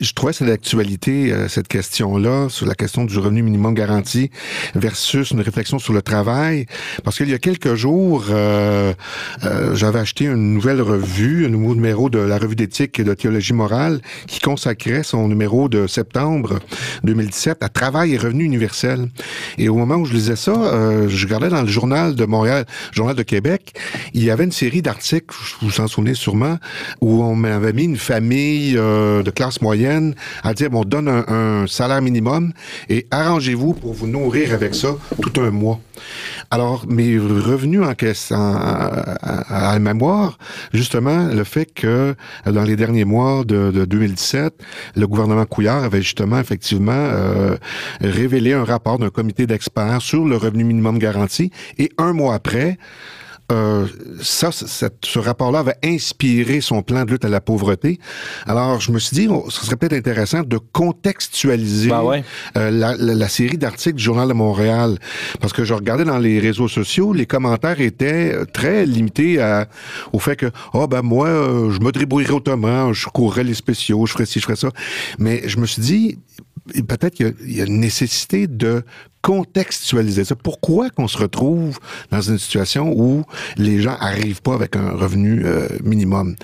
je trouvais c'est d'actualité euh, cette question-là, sur la question du revenu minimum garanti versus une réflexion sur le travail. Parce qu'il y a quelques jours, euh, euh, j'avais acheté une nouvelle revue, un nouveau numéro de la revue d'éthique et de théologie morale qui consacrait son numéro de septembre 2017 à travail et revenu universel. Et au moment où je lisais ça, euh, je regardais dans le journal de Montréal, journal de Québec, il y avait une série d'articles, vous vous en souvenez sûrement, où on m'avait mis une famille de classe moyenne à dire, bon, on donne un salaire minimum et arrangez-vous pour vous nourrir avec ça tout un mois. Alors, mes revenus en caisse, à, la mémoire, justement, le fait que euh, dans les derniers mois de, de 2017, le gouvernement Couillard avait justement, effectivement, euh, révélé un rapport d'un comité d'experts sur le revenu minimum garanti. Et un mois après, euh, ça, cette- ce rapport-là avait inspiré son plan de lutte à la pauvreté. Alors, je me suis dit, oh, ce serait peut-être intéressant de contextualiser Ben ouais. euh, la, la- la série d'articles du Journal de Montréal. Parce que je regardais dans les réseaux sociaux, les commentaires étaient euh, très limités à- au fait que, oh ben moi, euh, je me débrouillerais autrement, je courrais les spéciaux, je ferais ci, je ferais ça. Mais je me suis dit, peut-être qu'il y y a une nécessité de contextualiser ça. Pourquoi qu'on se retrouve dans une situation où les gens arrivent pas avec un revenu euh, minimum?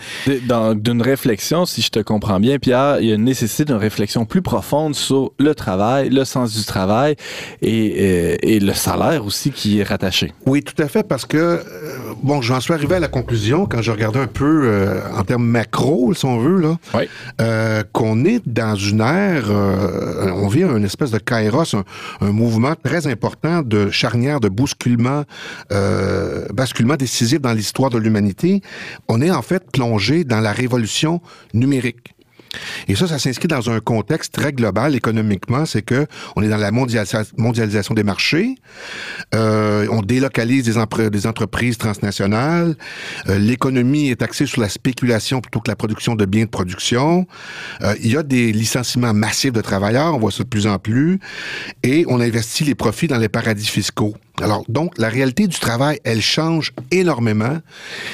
D'une réflexion, si je te comprends bien, Pierre, il y a une nécessité d'une réflexion plus profonde sur le travail, le sens du travail et, euh, et le salaire aussi qui est rattaché. Oui, tout à fait, parce que, euh, bon, j'en suis arrivé à la conclusion, quand je regardais un peu euh, en termes macro, si on veut, là, Oui. euh, qu'on est dans une ère, on vit une espèce de kairos, un, un mouvement très important de charnière, de bousculement, euh, basculement décisif dans l'histoire de l'humanité. On est en fait plongé dans la révolution numérique. Et ça, ça s'inscrit dans un contexte très global économiquement, c'est que on est dans la mondialisa- mondialisation des marchés, euh, on délocalise des entreprises transnationales, euh, l'économie est axée sur la spéculation plutôt que la production de biens de production, Euh, il y a des licenciements massifs de travailleurs, on voit ça de plus en plus, et on investit les profits dans les paradis fiscaux. Alors, donc, la réalité du travail, elle change énormément.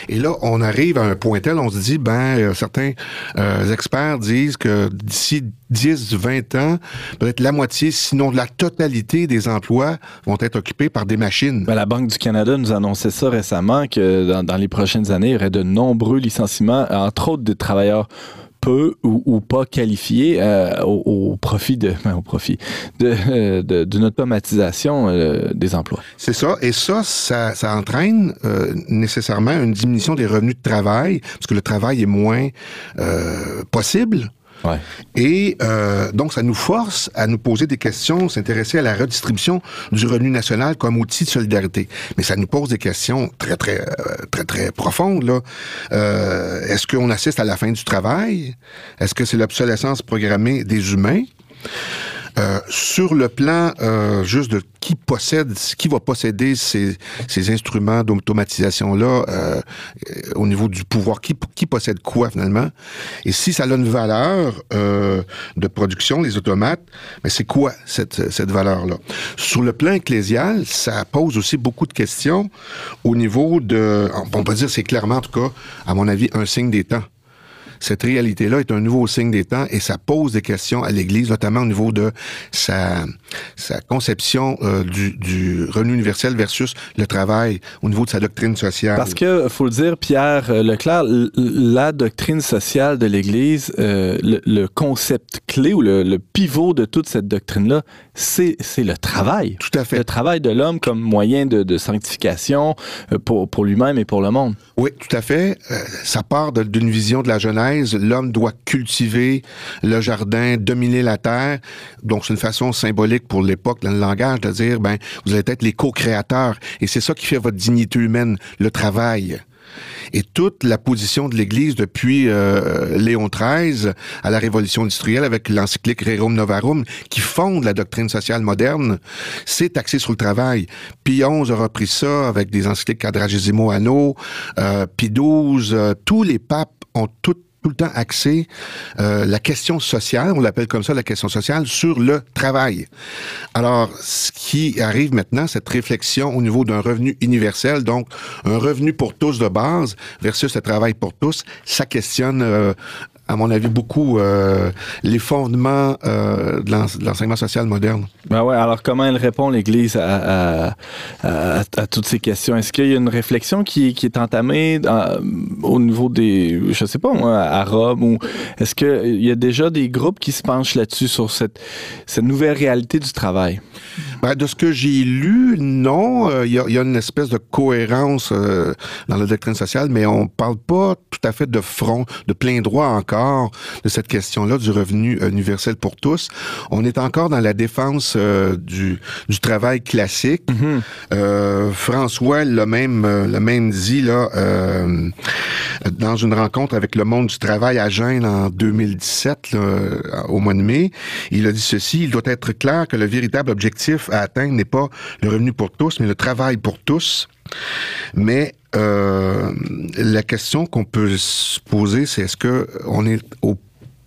Et là, on arrive à un point tel, on se dit, ben, euh, certains euh, experts disent que d'ici 10, 20 ans, peut-être la moitié, sinon la totalité des emplois vont être occupés par des machines. Ben, la Banque du Canada nous annonçait ça récemment, que dans, dans les prochaines années, il y aurait de nombreux licenciements, entre autres des travailleurs peu ou, ou pas qualifiés euh, au, au profit de ben, au profit de, euh, de- d'une automatisation euh, des emplois. C'est ça. Et ça, ça, ça entraîne euh, nécessairement une diminution des revenus de travail, parce que le travail est moins euh, possible. Et euh, donc, ça nous force à nous poser des questions, s'intéresser à la redistribution du revenu national comme outil de solidarité. Mais ça nous pose des questions très, très, euh, très, très profondes. Euh, Est-ce qu'on assiste à la fin du travail? Est-ce que c'est l'obsolescence programmée des humains? Euh, sur le plan euh, juste de qui possède, qui va posséder ces, ces instruments d'automatisation-là euh, au niveau du pouvoir, qui, qui possède quoi finalement, et si ça a une valeur euh, de production, les automates, mais c'est quoi cette, cette valeur-là? Sur le plan ecclésial, ça pose aussi beaucoup de questions au niveau de, on peut dire c'est clairement en tout cas, à mon avis, un signe des temps cette réalité-là est un nouveau signe des temps et ça pose des questions à l'Église, notamment au niveau de sa, sa conception euh, du, du revenu universel versus le travail, au niveau de sa doctrine sociale. Parce que, faut le dire, Pierre euh, Leclerc, la doctrine sociale de l'Église, euh, le, le concept clé ou le, le pivot de toute cette doctrine-là, c'est le travail. Tout à fait. Le travail de l'homme comme moyen de, de sanctification pour, pour lui-même et pour le monde. Oui, tout à fait. Euh, ça part d'une vision de la Genèse. L'homme doit cultiver le jardin, dominer la terre. Donc, c'est une façon symbolique pour l'époque, dans le langage, de dire, ben, vous allez être les co-créateurs. Et c'est ça qui fait votre dignité humaine, le travail. Et toute la position de l'Église depuis euh, Léon XIII à la Révolution industrielle avec l'encyclique Rerum Novarum qui fonde la doctrine sociale moderne, c'est axé sur le travail. Pie XI a repris ça avec des encycliques Quadragesimo Anno, euh, XII, euh, tous les papes ont tout tout le temps axé euh, la question sociale, on l'appelle comme ça la question sociale, sur le travail. Alors, ce qui arrive maintenant, cette réflexion au niveau d'un revenu universel, donc un revenu pour tous de base versus le travail pour tous, ça questionne, euh, à mon avis, beaucoup euh, les fondements euh, de l'en- de l'enseignement social moderne. Ben ouais, alors comment elle répond, l'Église, à, à- à- à toutes ces questions? Est-ce qu'il y a une réflexion qui, qui est entamée dans- au niveau des, je sais pas moi, à Rome, ou est-ce qu'il y a déjà des groupes qui se penchent là-dessus, sur cette, cette nouvelle réalité du travail? Ben, de ce que j'ai lu, non. Euh, Il y, y a une espèce de cohérence euh, dans la doctrine sociale, mais on parle pas tout à fait de front, de plein droit encore de cette question-là du revenu euh, universel pour tous. On est encore dans la défense euh, du, du travail classique. Euh, François l'a même, l'a même dit là euh, dans une rencontre avec le monde du travail à Gênes en 2017, là, euh, au mois de mai. Il a dit ceci il doit être clair que le véritable objectif à atteindre n'est pas le revenu pour tous, mais le travail pour tous. Mais euh, la question qu'on peut se poser, c'est est-ce que on est au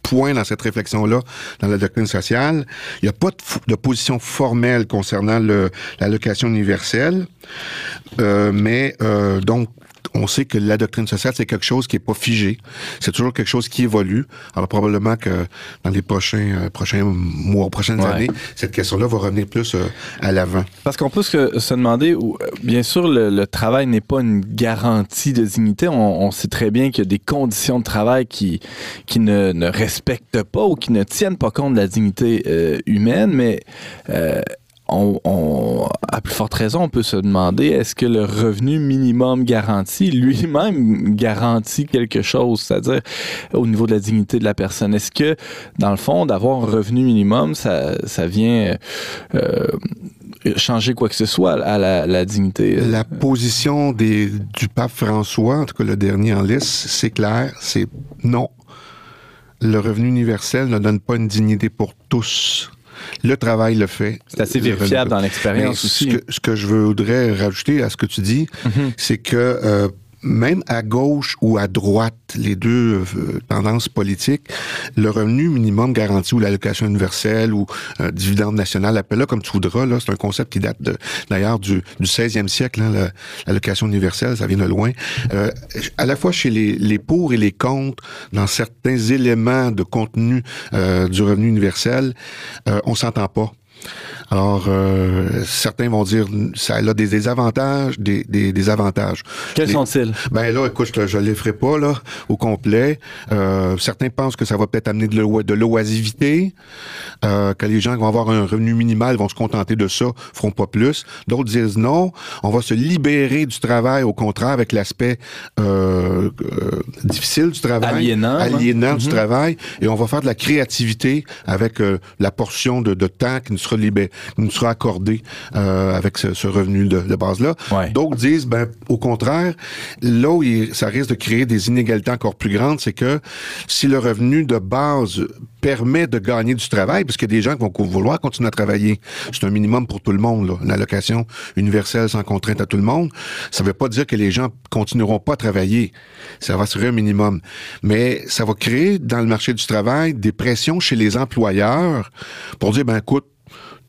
point dans cette réflexion-là, dans la doctrine sociale? Il n'y a pas de, de position formelle concernant l'allocation universelle, Euh, mais euh, donc on sait que la doctrine sociale, c'est quelque chose qui est pas figé. C'est toujours quelque chose qui évolue. Alors probablement que dans les prochains, euh, prochains mois, prochaines Ouais. années, cette question-là va revenir plus euh, à l'avant. Parce qu'on peut se, se demander, où, euh, bien sûr, le, le travail n'est pas une garantie de dignité. On, on sait très bien qu'il y a des conditions de travail qui, qui ne, ne respectent pas ou qui ne tiennent pas compte de la dignité euh, humaine, mais euh, on, à plus forte raison, on peut se demander est-ce que le revenu minimum garanti lui-même garantit quelque chose, c'est-à-dire au niveau de la dignité de la personne. Est-ce que, dans le fond, d'avoir un revenu minimum, ça, vient euh, changer quoi que ce soit à la, dignité? La position du pape François, en tout cas le dernier en liste, c'est clair, c'est non. Le revenu universel ne donne pas une dignité pour tous. Le travail le fait. C'est assez Le vérifiable dans l'expérience Mais aussi. Ce que, ce que je voudrais rajouter à ce que tu dis, Mhm. c'est que euh, même à gauche ou à droite, les deux euh, tendances politiques, le revenu minimum garanti ou l'allocation universelle ou euh, dividende national, appelle-le comme tu voudras, là, c'est un concept qui date d'ailleurs du, du 16e siècle, hein, la- l'allocation universelle, ça vient de loin. Euh, à la fois chez les, les pour et les contre, dans certains éléments de contenu euh, du revenu universel, on s'entend pas. Alors, euh, certains vont dire ça a des désavantages, des, des, des avantages. Quels sont-ils? Ben là, écoute, je, je les ferai pas là au complet. Euh, certains pensent que ça va peut-être amener de l'o- de l'oisivité, euh, que les gens qui vont avoir un revenu minimal vont se contenter de ça, feront pas plus. D'autres disent non, on va se libérer du travail, au contraire, avec l'aspect euh, euh, difficile du travail, Aliénant, hein? aliénant du Mhm. travail, et on va faire de la créativité avec euh, la portion de, de temps qui nous sera libérée, nous sera accordée euh, avec ce, ce revenu de, de base-là. Ouais. D'autres disent, ben, au contraire, là où il- ça risque de créer des inégalités encore plus grandes, c'est que si le revenu de base permet de gagner du travail, parce qu'il y a des gens qui vont vouloir continuer à travailler. C'est un minimum pour tout le monde, là. une allocation universelle sans contrainte à tout le monde. Ça ne veut pas dire que les gens continueront pas à travailler. Ça va ser un minimum. Mais ça va créer dans le marché du travail des pressions chez les employeurs pour dire, ben écoute,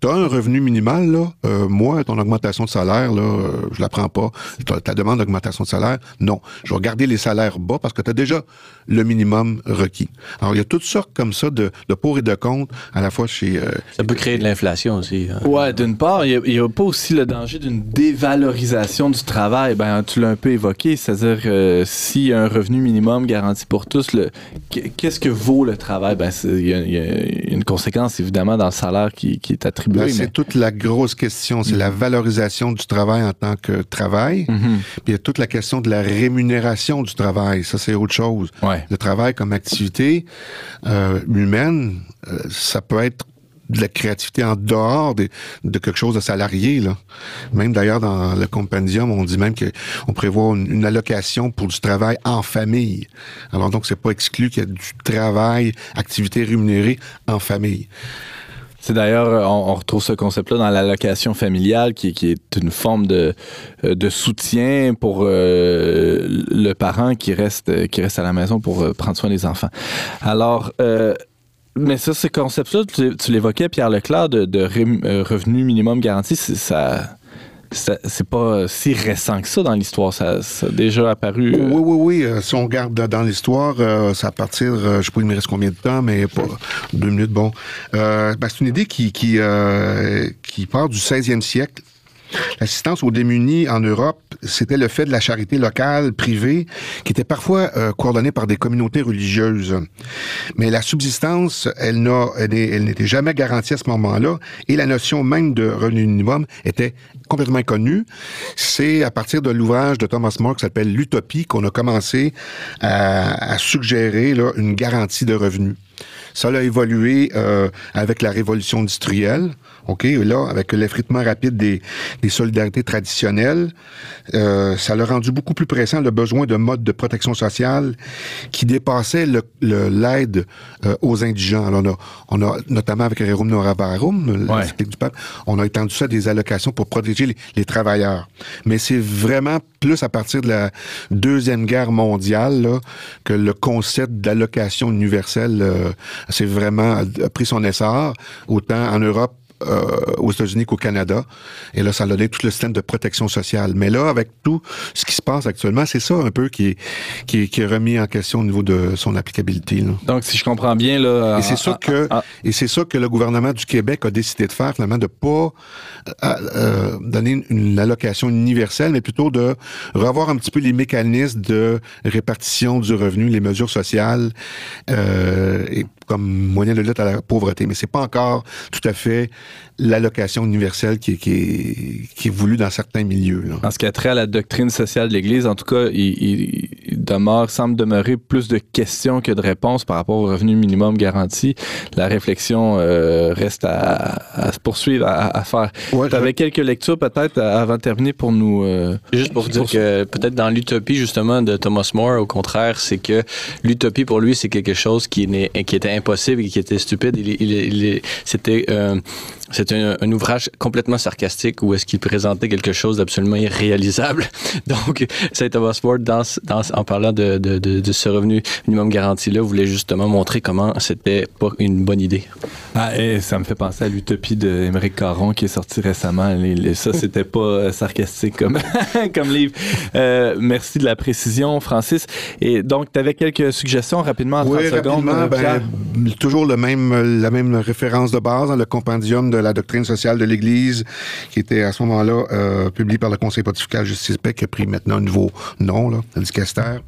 tu as un revenu minimal, là. Euh, moi, ton augmentation de salaire, là, euh, je la prends pas. Ta, ta demande d'augmentation de salaire, non. Je vais garder les salaires bas parce que tu as déjà le minimum requis. Alors, il y a toutes sortes comme ça de, de pour et de contre, à la fois chez... euh, Ça peut créer de l'inflation aussi. hein. Ouais, d'une part, il n'y a, pas aussi le danger d'une dévalorisation du travail. Ben, tu l'as un peu évoqué, c'est-à-dire euh, s'il y a un revenu minimum garanti pour tous, le, qu'est-ce que vaut le travail? Ben, c'est- il y, a- il y a une conséquence évidemment dans le salaire qui, qui est attribué. Ben, c'est toute la grosse question, c'est la valorisation du travail en tant que travail. Mhm. Puis il y a toute la question de la rémunération du travail. Ça, c'est autre chose. Ouais. Le travail comme activité euh, humaine, euh, ça peut être de la créativité en dehors de, de quelque chose de salarié. Là. Même d'ailleurs, dans le compendium, on dit même qu'on prévoit une, une allocation pour du travail en famille. Alors donc, c'est pas exclu qu'il y ait du travail, activité rémunérée en famille. C'est d'ailleurs, euh, on, retrouve ce concept-là dans l'allocation familiale, qui, est une forme de, euh, soutien pour euh, le parent qui reste, qui reste à la maison pour prendre soin des enfants. Alors, mais ça, ce concept-là, tu, l'évoquais, Pierre Leclerc, de, revenu minimum garanti, ça. C'est pas si récent que ça dans l'histoire. Ça, ça a déjà apparu. euh, Oui, oui, oui. euh, si on regarde dans- l'histoire, euh, ça à partir, je sais pas, il me reste combien de temps, mais pas deux minutes, bon. Ben, c'est une idée qui, qui, qui part du 16e siècle. L'assistance aux démunis en Europe, c'était le fait de la charité locale, privée, qui était parfois euh, coordonnée par des communautés religieuses. Mais la subsistance, elle n'a- elle n'était jamais garantie à ce moment-là, et la notion même de revenu minimum était complètement inconnue. C'est à partir de l'ouvrage de Thomas More qui s'appelle L'Utopie qu'on a commencé à, suggérer une garantie de revenus. Ça a évolué euh, avec la révolution industrielle, ok? Et Là, avec l'effritement rapide des, des solidarités traditionnelles, euh, ça l'a rendu beaucoup plus pressant le besoin de modes de protection sociale qui dépassaient le- le- l'aide euh, aux indigents. Alors, on a, on a notamment avec Rerum Novarum, Ouais. du pape, on a étendu ça des allocations pour protéger les, les travailleurs. Mais c'est vraiment plus à partir de la deuxième guerre mondiale là, que le concept d'allocation universelle euh, c'est vraiment pris son essor, autant en Europe euh, aux États-Unis qu'au Canada. Et là, ça a donné tout le système de protection sociale. Mais là, avec tout ce qui se passe actuellement, c'est ça un peu qui est, qui est, qui est remis en question au niveau de son applicabilité. là. Donc, si je comprends bien, là. Et c'est ah, ça ah, que ah, et c'est ça que le gouvernement du Québec a décidé de faire finalement de pas euh, euh, donner une, une allocation universelle, mais plutôt de revoir un petit peu les mécanismes de répartition du revenu, les mesures sociales euh, et comme moyen de lutte à la pauvreté. Mais c'est pas encore tout à fait l'allocation universelle qui est, qui est, qui est voulue dans certains milieux. là. En ce qui a trait à la doctrine sociale de l'Église, en tout cas, il, il- il demeure, semble demeurer plus de questions que de réponses par rapport au revenu minimum garanti. La réflexion euh, reste à, à se poursuivre, à, à faire. Ouais, tu avais quelques lectures peut-être avant de terminer pour nous... euh, Juste pour vous dire que peut-être dans l'utopie justement de Thomas More, au contraire, c'est que l'utopie pour lui c'est quelque chose qui, n'est, qui était impossible et qui était stupide. Il, il- il- c'était euh, c'était un, un ouvrage complètement sarcastique où est-ce qu'il présentait quelque chose d'absolument irréalisable. Donc, Saint Thomas More, dans, dans, en parlant de, de, de, de ce revenu minimum garanti là, voulait justement montrer comment c'était pas une bonne idée. Ah, et ça me fait penser à l'utopie d'Émeric Caron qui est sorti récemment. Les- les- ça, c'était pas euh, sarcastique comme, comme livre. Euh, merci de la précision, Francis. Et donc, tu avais quelques suggestions rapidement en 30 Oui, secondes. rapidement, euh, ben, toujours le même, la même référence de base, dans le compendium de la doctrine sociale de l'Église, qui était à ce moment-là euh, publié par le Conseil pontifical Justice Paix, qui a pris maintenant un nouveau nom, là, le dicaster.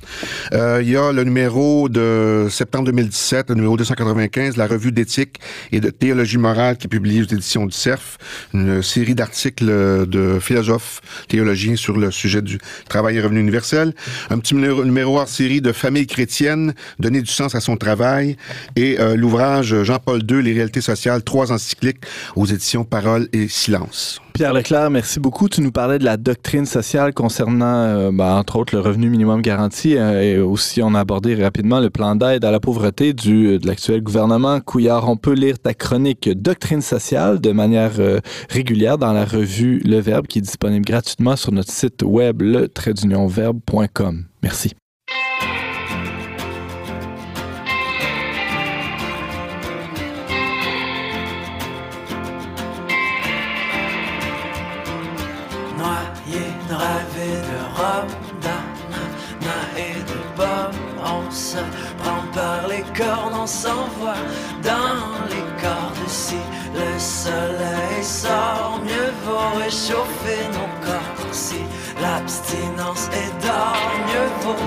Euh, Il y a le numéro de septembre 2017, le numéro 295, la revue d'éthique et de théologie morale qui est publiée aux éditions du CERF, une série d'articles de philosophes théologiens sur le sujet du travail et revenu universel. Un petit numéro, numéro hors série de famille chrétienne, donner du sens à son travail, et euh, l'ouvrage Jean-Paul II, les réalités sociales, trois encycliques aux éditions Parole et Silence. Pierre Leclerc, merci beaucoup. Tu nous parlais de la doctrine sociale concernant, euh, ben, entre autres, le revenu minimum garanti euh, et aussi on a abordé rapidement le plan d'aide à la pauvreté du, de l'actuel gouvernement. Couillard, on peut lire ta chronique Doctrine sociale de manière euh, régulière dans la revue Le Verbe qui est disponible gratuitement sur notre site web le. Merci. Cordes, on s'envoie dans les cordes. Si le soleil sort, mieux vaut réchauffer nos corps. Si l'abstinence est d'or, mieux vaut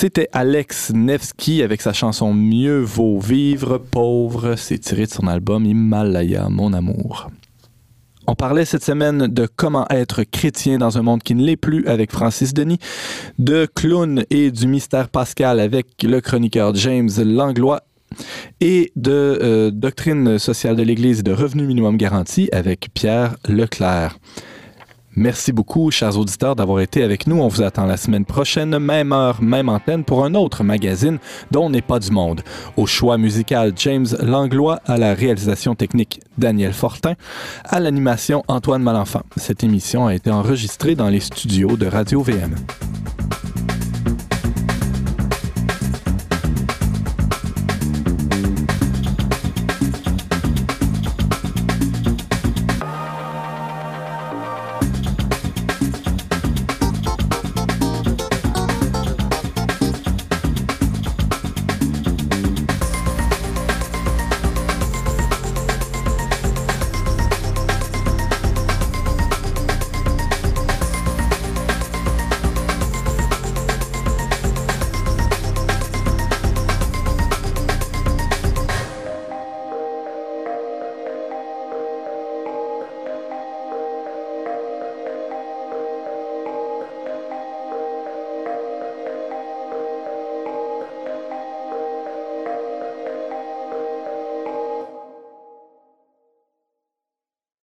C'était Alex Nevsky avec sa chanson Mieux vaut vivre pauvre. C'est tiré de son album Himalaya, mon amour. On parlait cette semaine de comment être chrétien dans un monde qui ne l'est plus avec Francis Denis, de clown et du mystère pascal avec le chroniqueur James Langlois et de euh, doctrine sociale de l'Église et de revenu minimum garanti avec Pierre Leclerc. Merci beaucoup, chers auditeurs, d'avoir été avec nous. On vous attend la semaine prochaine, même heure, même antenne, pour un autre magazine dont on n'est pas du monde. Au choix musical, James Langlois, à la réalisation technique, Daniel Fortin, à l'animation, Antoine Malenfant. Cette émission a été enregistrée dans les studios de Radio VM.